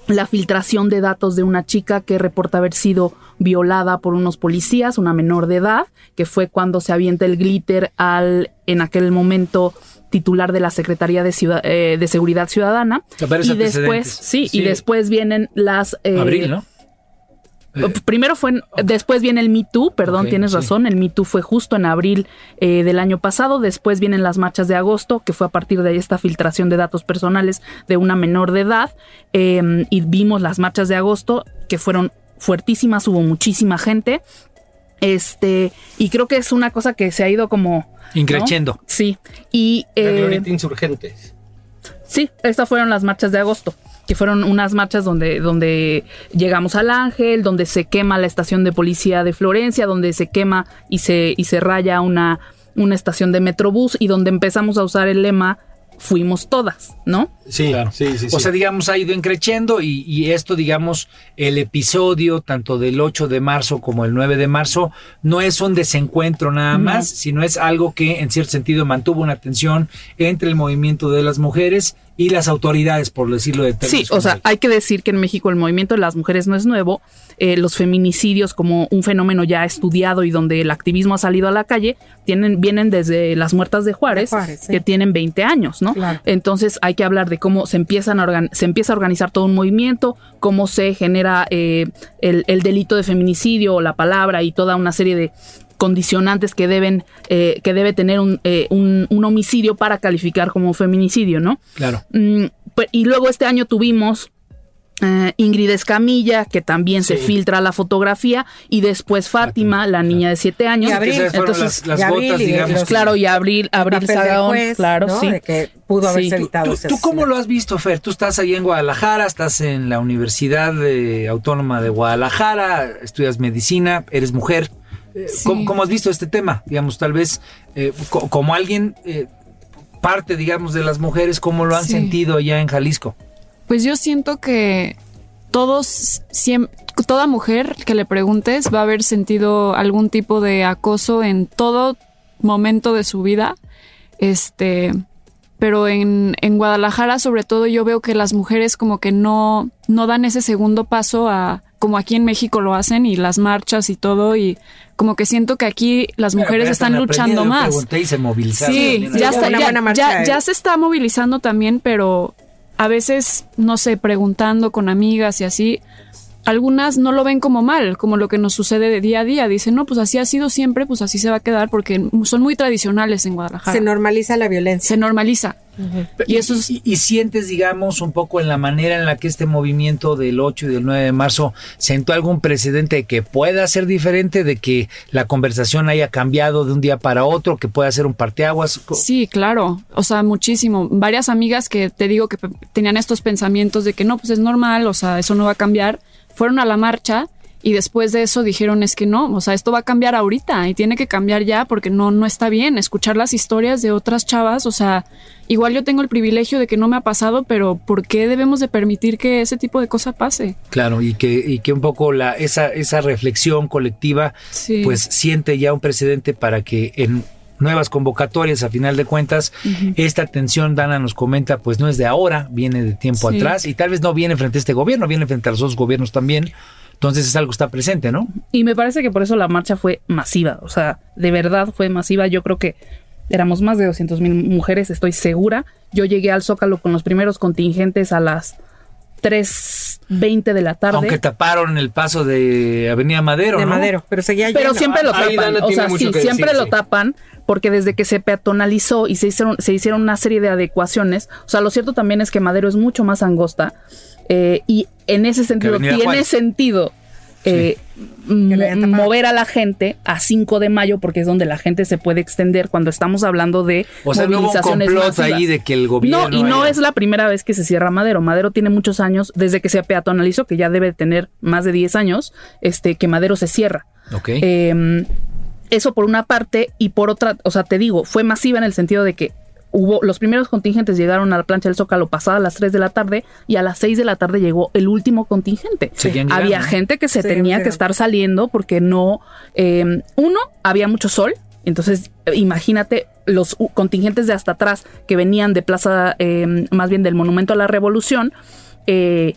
la filtración de datos de una chica que reporta haber sido violada por unos policías, una menor de edad, que fue cuando se avienta el glitter al en aquel momento titular de la Secretaría de, eh, de Seguridad Ciudadana. Y después, sí, y después vienen las... Eh, Abril, ¿no? Eh, primero fue, después viene el Me Too, perdón, tienes razón, el Me Too fue justo en abril del año pasado, después vienen las marchas de agosto, que fue a partir de esta filtración de datos personales de una menor de edad, em, y vimos las marchas de agosto, que fueron fuertísimas, hubo muchísima gente, este, y creo que es una cosa que se ha ido como Increciendo. Sí. Y. Eh, Insurgentes. Sí, estas fueron las marchas de agosto que fueron unas marchas donde, donde llegamos al Ángel, donde se quema la estación de policía de Florencia, donde se quema y se, y se raya una, una estación de Metrobús y donde empezamos a usar el lema fuimos todas, ¿no? Sí, claro. sí, sí, O sea, digamos, ha ido increciendo y, y, esto, digamos, el episodio tanto del 8 de marzo como el 9 de marzo no es un desencuentro nada más, sino es algo que en cierto sentido mantuvo una tensión entre el movimiento de las mujeres y las autoridades, por decirlo de Sí, o sea, hay que decir que en México el movimiento de las mujeres no es nuevo. Eh, los feminicidios como un fenómeno ya estudiado y donde el activismo ha salido a la calle, tienen, vienen desde las muertas de Juárez, que tienen 20 años, ¿no? Entonces hay que hablar de cómo se, empiezan a se empieza a organizar todo un movimiento, cómo se genera eh, el, el delito de feminicidio o la palabra y toda una serie de condicionantes que deben eh, que debe tener eh, un, un, homicidio para calificar como feminicidio, ¿no? Claro. Mm, pues, y luego este año tuvimos eh, Ingrid Escamilla, que también se filtra la fotografía, y después Fátima, la niña de siete años. Y Abril, entonces las, gotas, digamos. Claro, y Abril, Abril Sagaón, claro, sí. que pudo haberse evitado. ¿Tú, cómo lo has visto, Fer? Tú estás ahí en Guadalajara, estás en la Universidad Autónoma de Guadalajara, estudias medicina, eres mujer. ¿Cómo, has visto este tema? Digamos, tal vez eh, como alguien, eh, parte, digamos, de las mujeres, ¿cómo lo han sentido allá en Jalisco? Pues yo siento que todos, toda mujer que le preguntes va a haber sentido algún tipo de acoso en todo momento de su vida. Este, pero en, en Guadalajara, sobre todo, yo veo que las mujeres como que no, no dan ese segundo paso a, como aquí en México lo hacen y las marchas y todo y como que siento que aquí las mujeres están luchando más. Y se sí, ya, está, ya, ya, se está movilizando también, pero a veces, no sé, preguntando con amigas y así, algunas no lo ven como mal, como lo que nos sucede de día a día. Dicen, no, pues así ha sido siempre, pues así se va a quedar, porque son muy tradicionales en Guadalajara. Se normaliza la violencia. Se normaliza. Y, eso y, sientes, digamos, un poco en la manera en la que este movimiento del 8 y del 9 de marzo sentó algún precedente de que pueda ser diferente, de que la conversación haya cambiado de un día para otro, que pueda ser un parteaguas. Sí, claro. O sea, muchísimo. Varias amigas que te digo que tenían estos pensamientos de que no, pues es normal, o sea, eso no va a cambiar fueron a la marcha y después de eso dijeron es que no, o sea, esto va a cambiar ahorita y tiene que cambiar ya porque no, no está bien escuchar las historias de otras chavas, o sea, igual yo tengo el privilegio de que no me ha pasado, pero ¿por qué debemos de permitir que ese tipo de cosa pase? Claro, y que, y que un poco la, esa, esa reflexión colectiva pues siente ya un precedente para que en nuevas convocatorias a final de cuentas. Esta tensión, Dana nos comenta, pues no es de ahora, viene de tiempo atrás y tal vez no viene frente a este gobierno, viene frente a los otros gobiernos también. Entonces es algo que está presente, ¿no? Y me parece que por eso la marcha fue masiva, o sea, de verdad fue masiva. Yo creo que éramos más de 200 mil mujeres, estoy segura. Yo llegué al Zócalo con los primeros contingentes a las 3.20 de la tarde. Aunque taparon el paso de Avenida Madero, de ¿no? Madero, pero seguía Pero lleno. siempre lo Ahí tapan. O sea, sí, siempre decir, lo sí. tapan porque desde que se peatonalizó y se hicieron, se hicieron una serie de adecuaciones, o sea, lo cierto también es que Madero es mucho más angosta eh, y en ese sentido tiene Juárez. sentido eh, mover a la gente a 5 de mayo porque es donde la gente se puede extender cuando estamos hablando de O sea, no hubo un movilizaciones complot masivas. ahí de que el gobierno... No, y no haya- es la primera vez que se cierra Madero. Madero tiene muchos años, desde que se peatonalizó, que ya debe tener más de 10 años, este, que Madero se cierra. Ok. Eh, eso por una parte, y por otra, o sea, te digo, fue masiva en el sentido de que hubo, los primeros contingentes llegaron a la plancha del Zócalo pasada a las 3 de la tarde y a las 6 de la tarde llegó el último contingente. Había gente que se Sí, tenía sí. que estar saliendo porque no, eh, uno, había mucho sol, entonces eh, imagínate los contingentes de hasta atrás que venían de plaza, eh, más bien del Monumento a la Revolución, eh,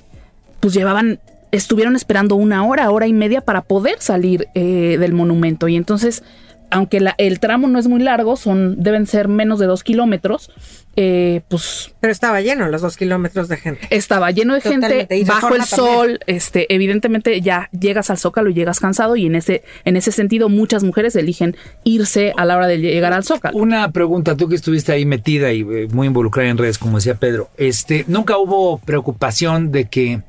pues llevaban, estuvieron esperando una hora, hora y media para poder salir eh, del monumento. Y entonces, aunque la- el tramo no es muy largo, son, deben ser menos de dos kilómetros, eh, pues Pero estaba lleno los dos kilómetros de gente. estaba lleno de Totalmente. Y gente bajo el también. sol este evidentemente ya llegas al zócalo y llegas cansado y en ese en ese sentido muchas mujeres eligen irse a la hora de llegar al zócalo Una pregunta, tú que estuviste ahí metida y eh, muy involucrada en redes, como decía Pedro, este, ¿nunca hubo preocupación de que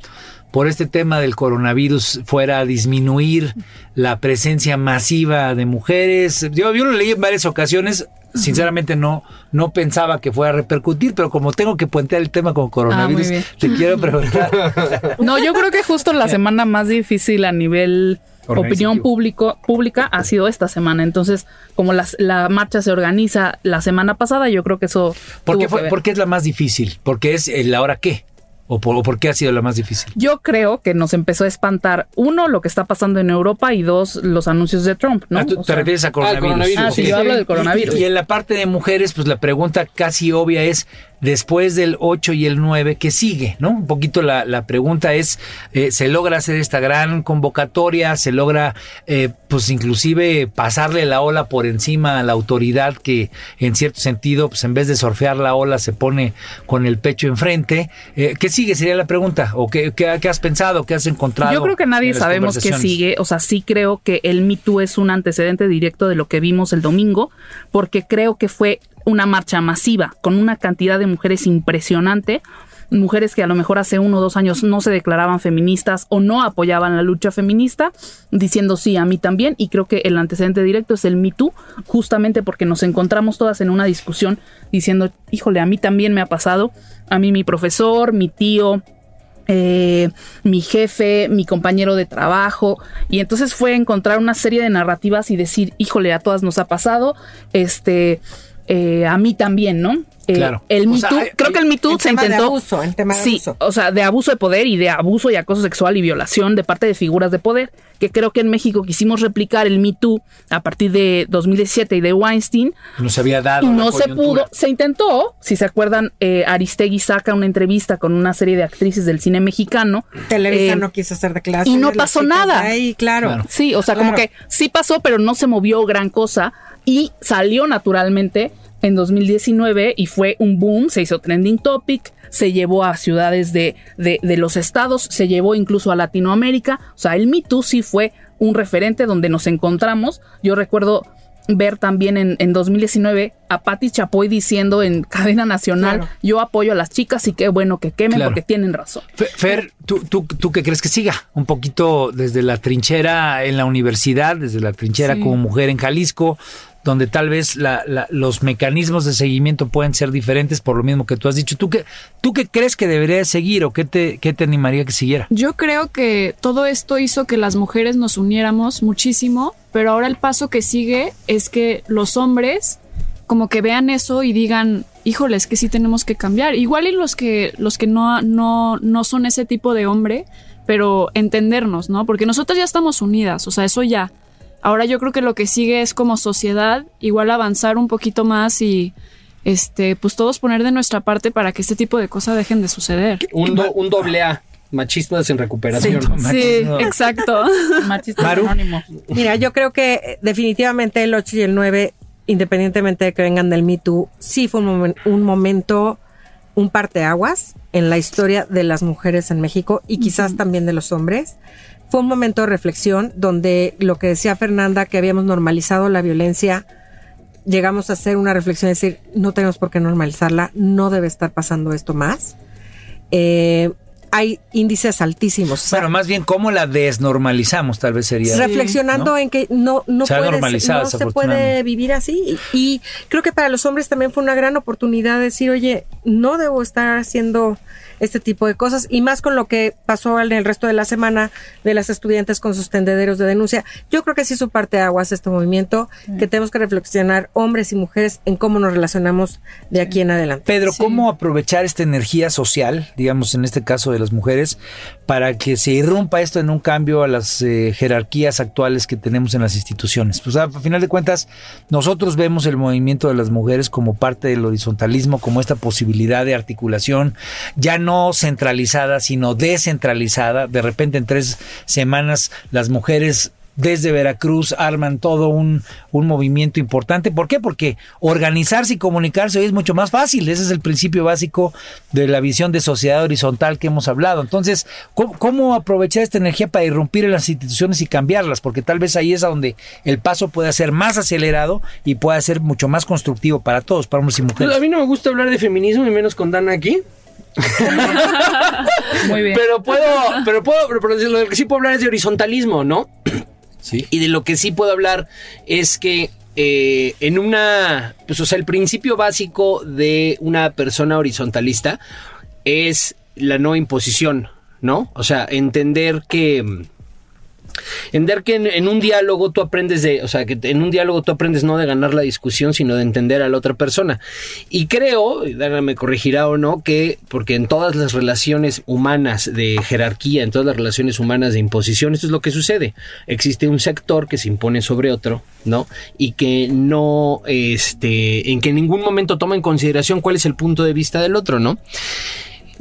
por este tema del coronavirus fuera a disminuir la presencia masiva de mujeres? Yo, yo lo leí en varias ocasiones, sinceramente no, no pensaba que fuera a repercutir, pero como tengo que puentear el tema con coronavirus, bien. te quiero (laughs) preguntar. no yo creo que justo la semana más difícil a nivel opinión público, pública ha sido esta semana entonces como las- la marcha se organiza la semana pasada yo creo que eso ¿Por qué, fue, por qué es la más difícil? ¿Porque es el ahora qué? ¿O por, o por qué ha sido la más difícil? Yo creo que nos empezó a espantar, uno, lo que está pasando en Europa y dos, los anuncios de Trump, ¿no? Ah, ¿tú O te sea, refieres a coronavirus? coronavirus, Ah, sí, sí. yo hablo del coronavirus. Y, y en la parte de mujeres, pues la pregunta casi obvia es, después del 8 y el 9, ¿qué sigue? ¿No? Un poquito la, la pregunta es, eh, ¿se logra hacer esta gran convocatoria? ¿Se logra, eh, pues inclusive, pasarle la ola por encima a la autoridad que, en cierto sentido, pues en vez de surfear la ola, se pone con el pecho enfrente? Eh, ¿Qué sigue? Sería la pregunta. ¿O qué, qué- qué has pensado? ¿Qué has encontrado? Yo creo que nadie sabemos qué sigue. O sea, sí creo que el Me Too es un antecedente directo de lo que vimos el domingo, porque creo que fue una marcha masiva con una cantidad de mujeres impresionante. Mujeres que a lo mejor hace uno o dos años no se declaraban feministas o no apoyaban la lucha feminista, diciendo sí a mí también. Y creo que el antecedente directo es el Me Too, justamente porque nos encontramos todas en una discusión diciendo, híjole, a mí también me ha pasado. A mí mi profesor, mi tío, eh, mi jefe, mi compañero de trabajo. Y entonces fue encontrar una serie de narrativas y decir, híjole, a todas nos ha pasado, este, eh, a mí también, ¿no? Eh, Claro. El Me Too- hay- creo que el Me Too en se tema de intentó. abuso, en tema de sí, abuso. o sea, de abuso de poder y de abuso y acoso sexual y violación de parte de figuras de poder, que creo que en México quisimos replicar el Me Too a partir de 2017 y de Weinstein, No se había dado. y no se pudo. Se intentó, si se acuerdan, eh, Aristegui saca una entrevista con una serie de actrices del cine mexicano. Televisa Eh, no quiso hacer declaraciones. y no pasó nada. de Ahí, claro. Claro. Sí, o sea, como que sí pasó, pero no se movió gran cosa y salió naturalmente en 2019 y fue un boom, se hizo trending topic, se llevó a ciudades de, de, de los estados, se llevó incluso a Latinoamérica, o sea, el Me Too sí fue un referente donde nos encontramos. Yo recuerdo ver también en, en 2019 a Patti Chapoy diciendo en cadena nacional, Claro. yo apoyo a las chicas y qué bueno que quemen Claro. porque tienen razón. Fe- Fer, ¿tú, tú, ¿tú qué crees que siga? Un poquito desde la trinchera en la universidad, desde la trinchera Sí. como mujer en Jalisco, donde tal vez los mecanismos de seguimiento pueden ser diferentes por lo mismo que tú has dicho. ¿Tú qué, tú qué crees que debería seguir o qué te, qué te animaría que siguiera? Yo creo que todo esto hizo que las mujeres nos uniéramos muchísimo, pero ahora el paso que sigue es que los hombres como que vean eso y digan, híjole, es que sí tenemos que cambiar. Igual y los que, los que no, no, no son ese tipo de hombre, pero entendernos, ¿no? Porque nosotras ya estamos unidas, o sea, eso ya. Ahora yo creo que lo que sigue es como sociedad, igual avanzar un poquito más y este, pues todos poner de nuestra parte para que este tipo de cosas dejen de suceder. Un, do- un doble A. Machistas en recuperación. Sí, Machismo. exacto. (laughs) Machistas Maru. anónimos. Mira, yo creo que eh, definitivamente el 8 y el 9, independientemente de que vengan del Me Too, sí fue un, momen- un momento un parteaguas en la historia de las mujeres en México y quizás también de los hombres. Fue un momento de reflexión donde lo que decía Fernanda, que habíamos normalizado la violencia, llegamos a hacer una reflexión, es decir, no tenemos por qué normalizarla, no debe estar pasando esto más. Eh, hay índices altísimos. O sea, Bueno, más bien, ¿cómo la desnormalizamos? Tal vez sería. reflexionando ¿no? en que no, no, Se puedes- no se puede vivir así. Y, y creo que para los hombres también fue una gran oportunidad de decir, oye, no debo estar haciendo este tipo de cosas. Y más con lo que pasó en el resto de la semana de las estudiantes con sus tendederos de denuncia. Yo creo que sí su parte aguas este movimiento, que tenemos que reflexionar hombres y mujeres en cómo nos relacionamos de aquí en adelante. Pedro, ¿cómo aprovechar esta energía social, digamos en este caso de las mujeres, para que se irrumpa esto en un cambio a las eh, jerarquías actuales que tenemos en las instituciones? Pues a final de cuentas, nosotros vemos el movimiento de las mujeres como parte del horizontalismo, como esta posibilidad de articulación, ya no centralizada, sino descentralizada. De repente en tres semanas las mujeres desde Veracruz arman todo un, un movimiento importante. ¿Por qué? Porque organizarse y comunicarse hoy es mucho más fácil. Ese es el principio básico de la visión de sociedad horizontal que hemos hablado. Entonces, ¿cómo, cómo aprovechar esta energía para irrumpir en las instituciones y cambiarlas? Porque tal vez ahí es a donde el paso puede ser más acelerado y pueda ser mucho más constructivo para todos, para hombres y Pues mujeres. a mí no me gusta hablar de feminismo y menos con Dana aquí. (laughs) Muy bien. Pero puedo, pero puedo, pero de lo que sí puedo hablar es de horizontalismo, ¿no? Sí. Y de lo que sí puedo hablar es que eh, en una, pues o sea, el principio básico de una persona horizontalista es la no imposición, ¿no? O sea, entender que... mm, Entender que en, en un diálogo tú aprendes de, o sea, que en un diálogo tú aprendes no de ganar la discusión, sino de entender a la otra persona. Y creo, Dana me corregirá o no, que porque en todas las relaciones humanas de jerarquía, en todas las relaciones humanas de imposición, esto es lo que sucede. Existe un sector que se impone sobre otro, ¿no? Y que no, este, en que en ningún momento toma en consideración cuál es el punto de vista del otro, ¿no?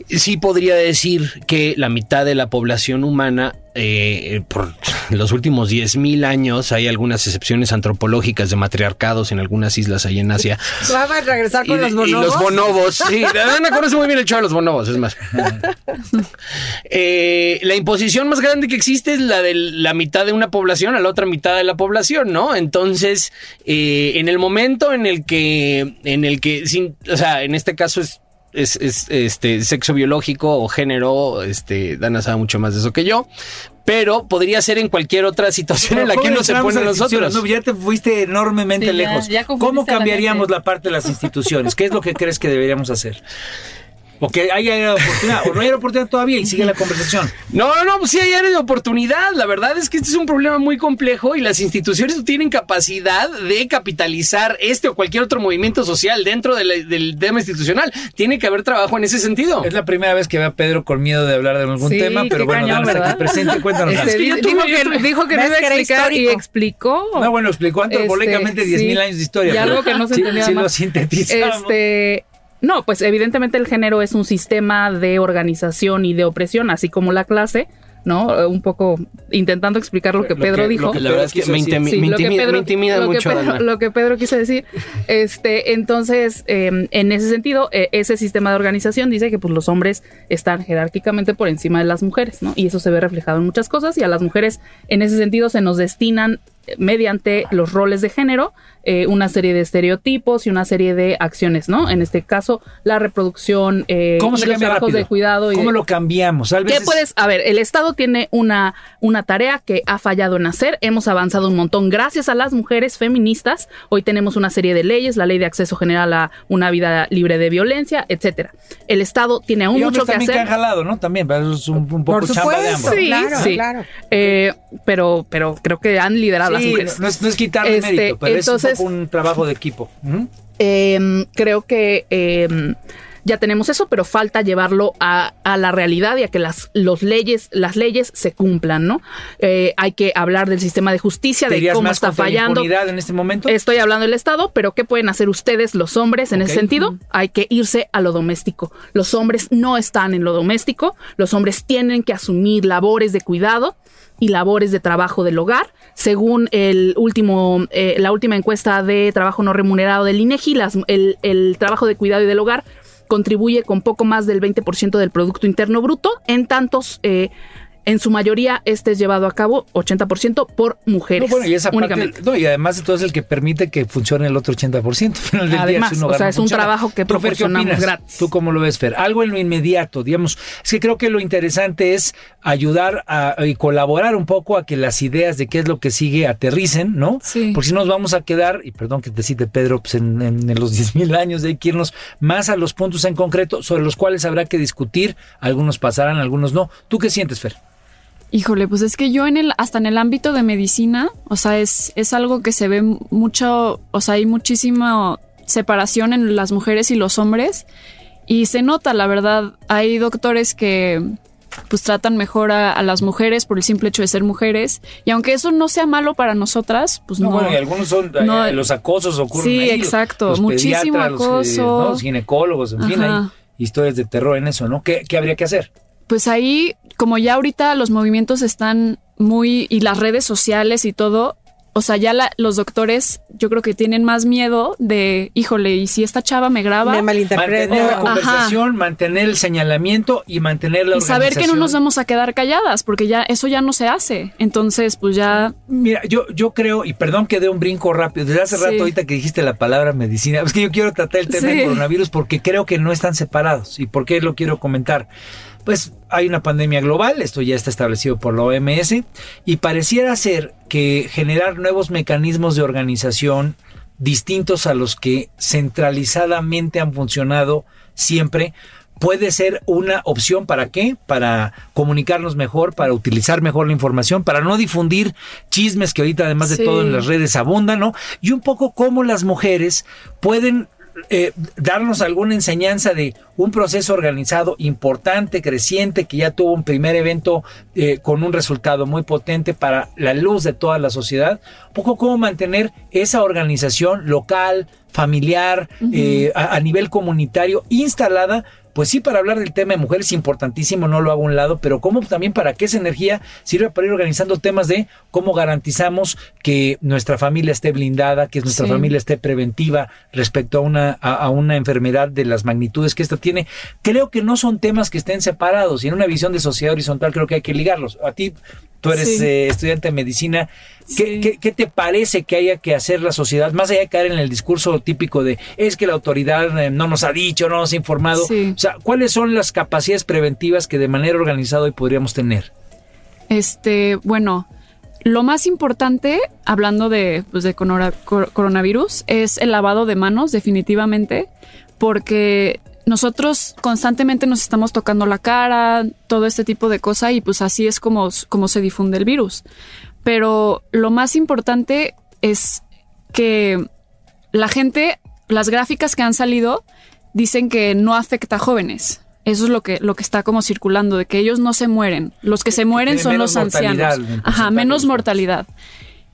sí podría decir que la mitad de la población humana, eh, por los últimos 10.000 años, hay algunas excepciones antropológicas de matriarcados en algunas islas ahí en Asia. (laughs) Vamos a regresar Y, con los y bonobos. los bonobos, sí, Ana conoce muy bien el show de los bonobos, es más. (laughs) Eh, la imposición más grande que existe es la de la mitad de una población a la otra mitad de la población, ¿no? Entonces, eh, en el momento en el que, en el que, sin, o sea, en este caso es es, es, este sexo biológico o género, este Dana sabe mucho más de eso que yo, pero podría ser en cualquier otra situación en la que ¿Cómo uno se pone a nosotros. No, ya te fuiste enormemente Sí, ya- lejos. ya confundiste ¿Cómo la cambiaríamos gente. la parte de las (laughs) instituciones? ¿Qué es lo que crees que deberíamos hacer? Porque hay área de oportunidad, o no hay oportunidad todavía y sigue la conversación. No, no, no, pues sí hay área de oportunidad. La verdad es que este es un problema muy complejo y las instituciones no tienen capacidad de capitalizar este o cualquier otro movimiento social dentro de la- del tema institucional. Tiene que haber trabajo en ese sentido. Es la primera vez que veo a Pedro con miedo de hablar de algún Sí, tema, pero bueno, cañón, ¿verdad? aquí presente. Cuéntanos. Este, que tuve- dijo, que, tuve- dijo que no ¿Ves iba a explicar y explicó. No, bueno, explicó antropológicamente Este, 10.000 sí. años de historia. Y pero algo que no se sí, entendía sí más. lo sintetizamos. Este, no, pues evidentemente el género es un sistema de organización y de opresión, así como la clase, ¿no? Un poco intentando explicar lo que Lo Pedro que- dijo. lo que La verdad es que me, decir. intimi- Sí, me lo que intimida, Pedro- me intimida lo que mucho. Pedro- Dana. lo que Pedro quiso decir. Este, entonces, eh, en ese sentido, eh, ese sistema de organización dice que pues, los hombres están jerárquicamente por encima de las mujeres, ¿no? Y eso se ve reflejado en muchas cosas y a las mujeres, en ese sentido, se nos destinan mediante los roles de género eh, una serie de estereotipos y una serie de acciones, ¿no? En este caso, la reproducción, eh, ¿Cómo y se los cambia trabajos rápido? de cuidado. Y ¿Cómo de- lo cambiamos? Tal vez ¿Qué puedes? A ver, el Estado tiene una, una tarea que ha fallado en hacer. Hemos avanzado un montón gracias a las mujeres feministas. Hoy tenemos una serie de leyes, la ley de acceso general a una vida libre de violencia, etcétera. El Estado tiene aún y mucho que también hacer. que han jalado, ¿no? También, pero es un, un poco Por chamba de ambos. Sí, Claro, sí. claro. Eh, pero, pero creo que han liderado las Sí, mujeres. no es, no es quitarle Este, mérito, pero entonces- es un, poco un trabajo de equipo. Eh, creo que eh, ya tenemos eso, pero falta llevarlo a, a la realidad y a que las, los leyes, las leyes se cumplan, ¿no? Eh, hay que hablar del sistema de justicia, ¿Te de cómo más está fallando. en este momento? Estoy hablando del Estado, pero ¿qué pueden hacer ustedes, los hombres, en ese Ok. sentido? Hay que irse a lo doméstico. Los hombres no están en lo doméstico, los hombres tienen que asumir labores de cuidado y labores de trabajo del hogar. Según el último, eh, la última encuesta de trabajo no remunerado del INEGI, las- el, el trabajo de cuidado y del hogar contribuye con poco más del 20% del Producto Interno Bruto, en tantos... Eh, en su mayoría, este es llevado a cabo 80% por mujeres. No, bueno, y esa parte- únicamente. no, y además todo es el que permite que funcione el otro 80%. Al final del Además, día, si o sea, es un funciona. trabajo que ¿Tú, Fer, qué proporcionamos gratis. ¿Tú cómo lo ves, Fer? Algo en lo inmediato, digamos. Es que creo que lo interesante es ayudar a, y colaborar un poco a que las ideas de qué es lo que sigue aterricen, ¿no? Sí. Porque si nos vamos a quedar, y perdón que te cite Pedro, pues en, en- en los (laughs) 10.000 años hay que irnos más a los puntos en concreto sobre los cuales habrá que discutir. Algunos pasarán, algunos no. ¿Tú qué sientes, Fer? Híjole, pues es que yo en el, hasta en el ámbito de medicina, o sea, es, es algo que se ve mucho, o sea, hay muchísima separación en las mujeres y los hombres. Y se nota, la verdad, hay doctores que pues tratan mejor a, a las mujeres por el simple hecho de ser mujeres. Y aunque eso no sea malo para nosotras, pues no. No, bueno, y algunos son eh, no- los acosos ocurren Sí, ahí, exacto, los muchísimo los, eh, acoso. ¿no? los ginecólogos, en fin, hay historias de terror en eso, ¿no? ¿Qué, qué habría que hacer? Pues ahí, como ya ahorita los movimientos están muy, y las redes sociales y todo, o sea, ya la- los doctores yo creo que tienen más miedo de, híjole, y si esta chava me graba, Me malinterpreto. Mantener la Ajá. conversación, mantener el señalamiento y mantener la y saber que no nos vamos a quedar calladas, porque ya eso ya no se hace. Entonces, pues ya, Mira, yo, yo creo, y perdón que dé un brinco rápido, desde hace Sí. rato ahorita que dijiste la palabra medicina, es que yo quiero tratar el tema Sí. del coronavirus porque creo que no están separados. ¿Y por qué lo quiero comentar? Pues hay una pandemia global, esto ya está establecido por la OMS, y pareciera ser que generar nuevos mecanismos de organización distintos a los que centralizadamente han funcionado siempre, puede ser una opción para qué? Para comunicarnos mejor, para utilizar mejor la información, para no difundir chismes que ahorita además de Sí. todo en las redes abundan, ¿no? Y un poco cómo las mujeres pueden eh, darnos alguna enseñanza de un proceso organizado importante, creciente, que ya tuvo un primer evento eh, con un resultado muy potente para la luz de toda la sociedad, un poco cómo mantener esa organización local, familiar, eh, a, a nivel comunitario, instalada pues sí, para hablar del tema de mujeres, importantísimo, no lo hago a un lado, pero como también para que esa energía sirva para ir organizando temas de cómo garantizamos que nuestra familia esté blindada, que nuestra Sí. familia esté preventiva respecto a una, a, a una enfermedad de las magnitudes que esta tiene. Creo que no son temas que estén separados y en una visión de sociedad horizontal creo que hay que ligarlos. A ti, tú eres Sí. eh, estudiante de medicina, ¿Qué, Sí. qué, qué te parece que haya que hacer la sociedad? Más allá de caer en el discurso típico de es que la autoridad eh, no nos ha dicho, no nos ha informado. Sí. O sea, ¿cuáles son las capacidades preventivas que de manera organizada hoy podríamos tener? Este, bueno, lo más importante, hablando de, pues, de coronavirus, es el lavado de manos, definitivamente, porque nosotros constantemente nos estamos tocando la cara, todo este tipo de cosas, y pues así es como, como se difunde el virus. Pero lo más importante es que la gente, las gráficas que han salido, dicen que no afecta a jóvenes. Eso es lo que, lo que está como circulando, de que ellos no se mueren. Los que se mueren son los ancianos. Ajá, menos mortalidad.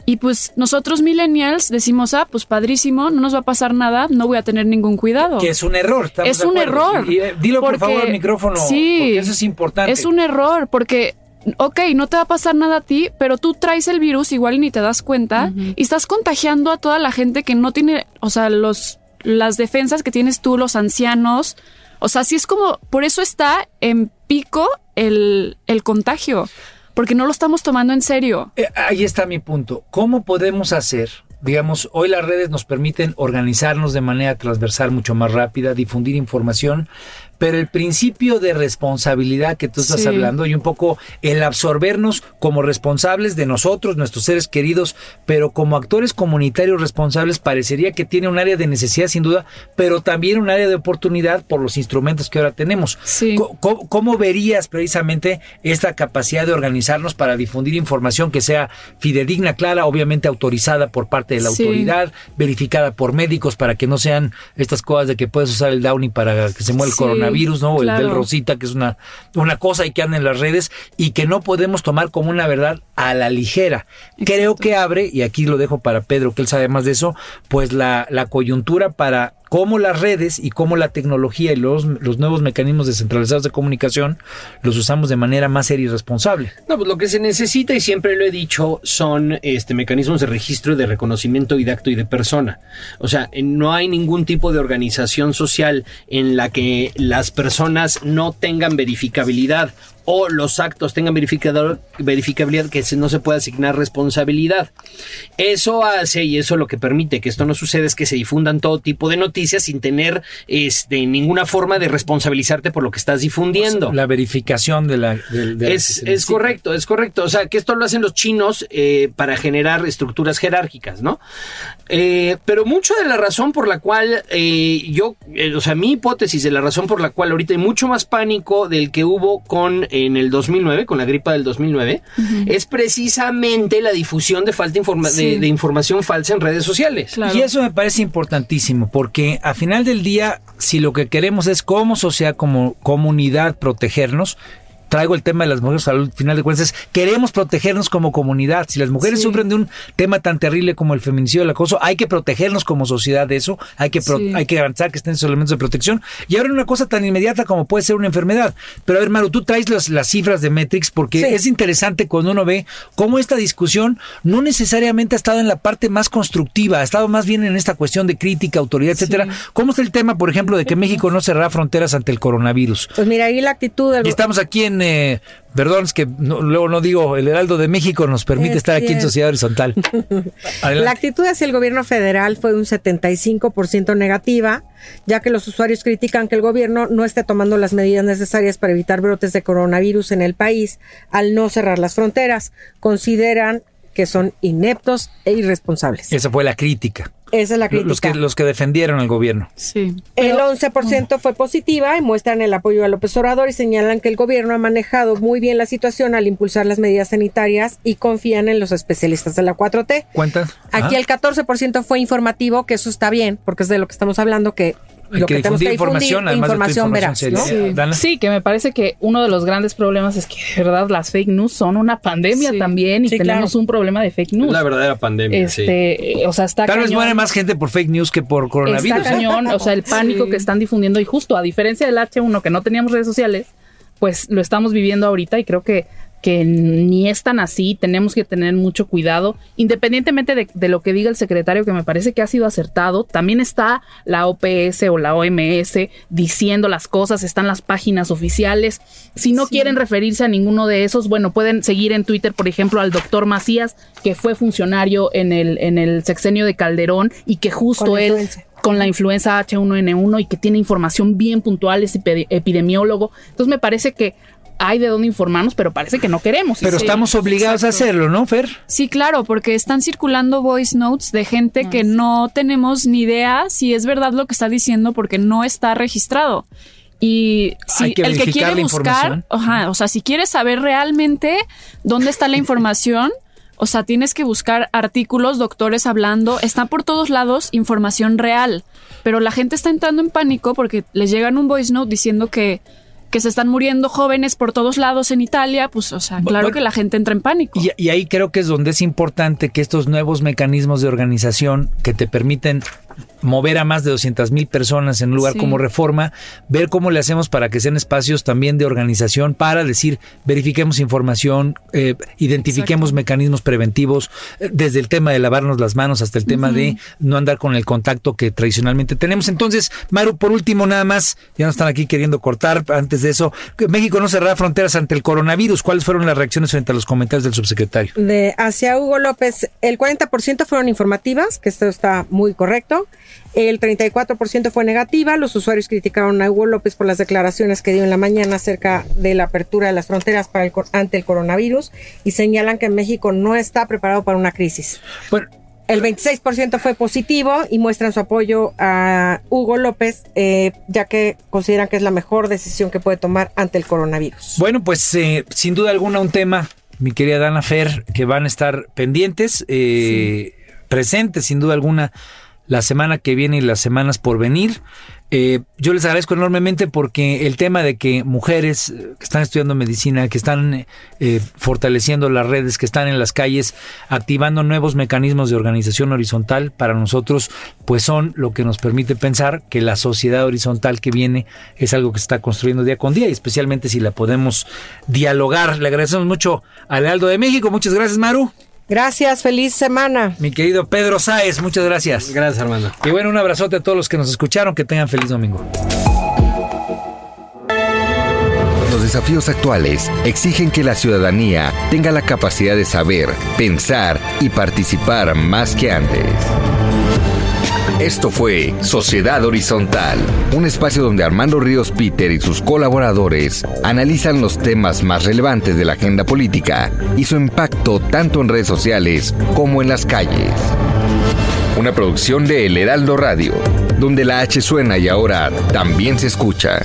Y pues nosotros millennials decimos, ah, pues padrísimo, no nos va a pasar nada, no voy a tener ningún cuidado. Que es un error. estamos Es un error. Y, eh, dilo por Porque- favor al micrófono. Sí. Porque eso es importante. Es un error porque, ok, no te va a pasar nada a ti, pero tú traes el virus igual y ni te das cuenta y estás contagiando a toda la gente que no tiene, o sea, los, las defensas que tienes tú, los ancianos. O sea, sí es como, por eso está en pico el, el contagio, porque no lo estamos tomando en serio. Eh, ahí está mi punto. ¿Cómo podemos hacer? Digamos, hoy las redes nos permiten organizarnos de manera transversal mucho más rápida, difundir información, pero el principio de responsabilidad que tú estás Sí. hablando y un poco el absorbernos como responsables de nosotros, nuestros seres queridos, pero como actores comunitarios responsables parecería que tiene un área de necesidad sin duda, pero también un área de oportunidad por los instrumentos que ahora tenemos. Sí. ¿Cómo, cómo verías precisamente esta capacidad de organizarnos para difundir información que sea fidedigna, clara, obviamente autorizada por parte de la Sí. autoridad, verificada por médicos para que no sean estas cosas de que puedes usar el Downy para que se mueva el Sí, coronavirus, ¿no? El del Rosita, que es una, una cosa y que anda en las redes y que no podemos tomar como una verdad a la ligera. Creo que abre, y aquí lo dejo para Pedro, que él sabe más de eso, pues la, la coyuntura para cómo las redes y cómo la tecnología y los, los nuevos mecanismos descentralizados de comunicación los usamos de manera más seria y responsable. No, pues lo que se necesita, y siempre lo he dicho, son este mecanismos de registro de reconocimiento y de acto y de persona. O sea, no hay ningún tipo de organización social en la que las personas no tengan verificabilidad o los actos tengan verificador, verificabilidad que no se pueda asignar responsabilidad. Eso hace y eso lo que permite que esto no suceda es que se difundan todo tipo de noticias sin tener este, ninguna forma de responsabilizarte por lo que estás difundiendo. La verificación de la... de- de Es, es correcto, es correcto. O sea, que esto lo hacen los chinos eh, para generar estructuras jerárquicas, ¿no? Eh, pero mucho de la razón por la cual eh, yo, o sea, mi hipótesis de la razón por la cual ahorita hay mucho más pánico del que hubo con en el 2009, con la gripa del 2009, es precisamente la difusión de falta informa- de, información falsa en redes sociales. Claro. Y eso me parece importantísimo, porque a final del día, si lo que queremos es como sociedad, como comunidad, protegernos, traigo el tema de las mujeres al final de cuentas, es, queremos protegernos como comunidad. Si las mujeres Sí. sufren de un tema tan terrible como el feminicidio, el acoso, hay que protegernos como sociedad de eso, hay que, pro- Sí. hay que garantizar que estén esos elementos de protección. Y ahora una cosa tan inmediata como puede ser una enfermedad. Pero a ver, Maru, tú traes las, las cifras de Metrix porque Sí. es interesante cuando uno ve cómo esta discusión no necesariamente ha estado en la parte más constructiva, ha estado más bien en esta cuestión de crítica, autoridad, etcétera. ¿Cómo está el tema, por ejemplo, de que México no cerrará fronteras ante el coronavirus? Pues mira, ahí la actitud del Y estamos aquí en, eh, perdón, es que no- luego no digo, el Heraldo de México nos permite Es estar aquí en. Sociedad Horizontal. (laughs) La actitud hacia el gobierno federal fue un 75% negativa, ya que los usuarios critican que el gobierno no esté tomando las medidas necesarias para evitar brotes de coronavirus en el país al no cerrar las fronteras. Consideran que son ineptos e irresponsables. Esa fue la crítica. Esa es la crítica. Los que, los que defendieron al gobierno. Sí. El 11% fue positiva y muestran el apoyo a López Obrador y señalan que el gobierno ha manejado muy bien la situación al impulsar las medidas sanitarias y confían en los especialistas de la 4T. ¿Cuentas? Aquí el 14% fue informativo, que eso está bien, porque es de lo que estamos hablando, que Hay lo que que, tenemos que difundir difundir, información. Sí, que me parece que uno de los grandes problemas es que de verdad las fake news son una pandemia Sí. también y Sí, tenemos claro. un problema de fake news. La verdadera pandemia, sí. este, eh, o sea, está Tal vez cañón. muere más gente por fake news que por coronavirus. Está ¿eh? cañón, o sea, el pánico Sí. que están difundiendo y justo a diferencia del H1 que no teníamos redes sociales, pues lo estamos viviendo ahorita y creo que, que ni es tan así, tenemos que tener mucho cuidado, independientemente de, de lo que diga el secretario, que me parece que ha sido acertado, también está la OPS o la OMS diciendo las cosas, están las páginas oficiales, si no quieren referirse a ninguno de esos, bueno, pueden seguir en Twitter, por ejemplo, al doctor Macías, que fue funcionario en el, en el sexenio de Calderón y que justo Con la él influenza. con la influenza H1N1 y que tiene información bien puntual, es epi- epidemiólogo. Entonces me parece que hay de dónde informarnos, pero parece que no queremos. Pero Sí, estamos obligados a hacerlo, ¿no, Fer? Sí, claro, porque están circulando voice notes de gente Ah, que no tenemos ni idea si es verdad lo que está diciendo porque no está registrado. Y si que el que quiere buscar, ajá, o sea, si quieres saber realmente dónde está la información, (laughs) o sea, tienes que buscar artículos, doctores hablando, está por todos lados información real, pero la gente está entrando en pánico porque les llegan un voice note diciendo que que se están muriendo jóvenes por todos lados en Italia, pues, o sea, claro bueno, que la gente entra en pánico. Y, y ahí creo que es donde es importante que estos nuevos mecanismos de organización que te permiten mover a más de 200 mil personas en un lugar Sí. como Reforma, ver cómo le hacemos para que sean espacios también de organización para decir, verifiquemos información, eh, identifiquemos Exacto. mecanismos preventivos, eh, desde el tema de lavarnos las manos hasta el tema de no andar con el contacto que tradicionalmente tenemos. Entonces, Maru, por último, nada más, ya nos están aquí queriendo cortar antes de eso, México no cerrará fronteras ante el coronavirus. ¿Cuáles fueron las reacciones frente a los comentarios del subsecretario? De hacia Hugo López, el 40% fueron informativas, que esto está muy correcto. El 34% fue negativa. Los usuarios criticaron a Hugo López por las declaraciones que dio en la mañana acerca de la apertura de las fronteras para el, ante el coronavirus y señalan que México no está preparado para una crisis. Bueno, El 26% fue positivo y muestran su apoyo a Hugo López, eh, ya que consideran que es la mejor decisión que puede tomar ante el coronavirus. Bueno, pues eh, sin duda alguna un tema, mi querida Dana Fer, que van a estar pendientes, eh, presentes sin duda alguna la semana que viene y las semanas por venir. Eh, yo les agradezco enormemente porque el tema de que mujeres eh, que están estudiando medicina, que están eh, fortaleciendo las redes, que están en las calles, activando nuevos mecanismos de organización horizontal, para nosotros, pues son lo que nos permite pensar que la sociedad horizontal que viene es algo que se está construyendo día con día y especialmente si la podemos dialogar. Le agradecemos mucho al Aldo de México. Muchas gracias, Maru. Gracias, feliz semana. Mi querido Pedro Sáez, muchas gracias. Gracias, Armando. Y bueno, un abrazote a todos los que nos escucharon. Que tengan feliz domingo. Los desafíos actuales exigen que la ciudadanía tenga la capacidad de saber, pensar y participar más que antes. Esto fue Sociedad Horizontal, un espacio donde Armando Ríos Peter y sus colaboradores analizan los temas más relevantes de la agenda política y su impacto tanto en redes sociales como en las calles. Una producción de El Heraldo Radio, donde la H suena y ahora también se escucha.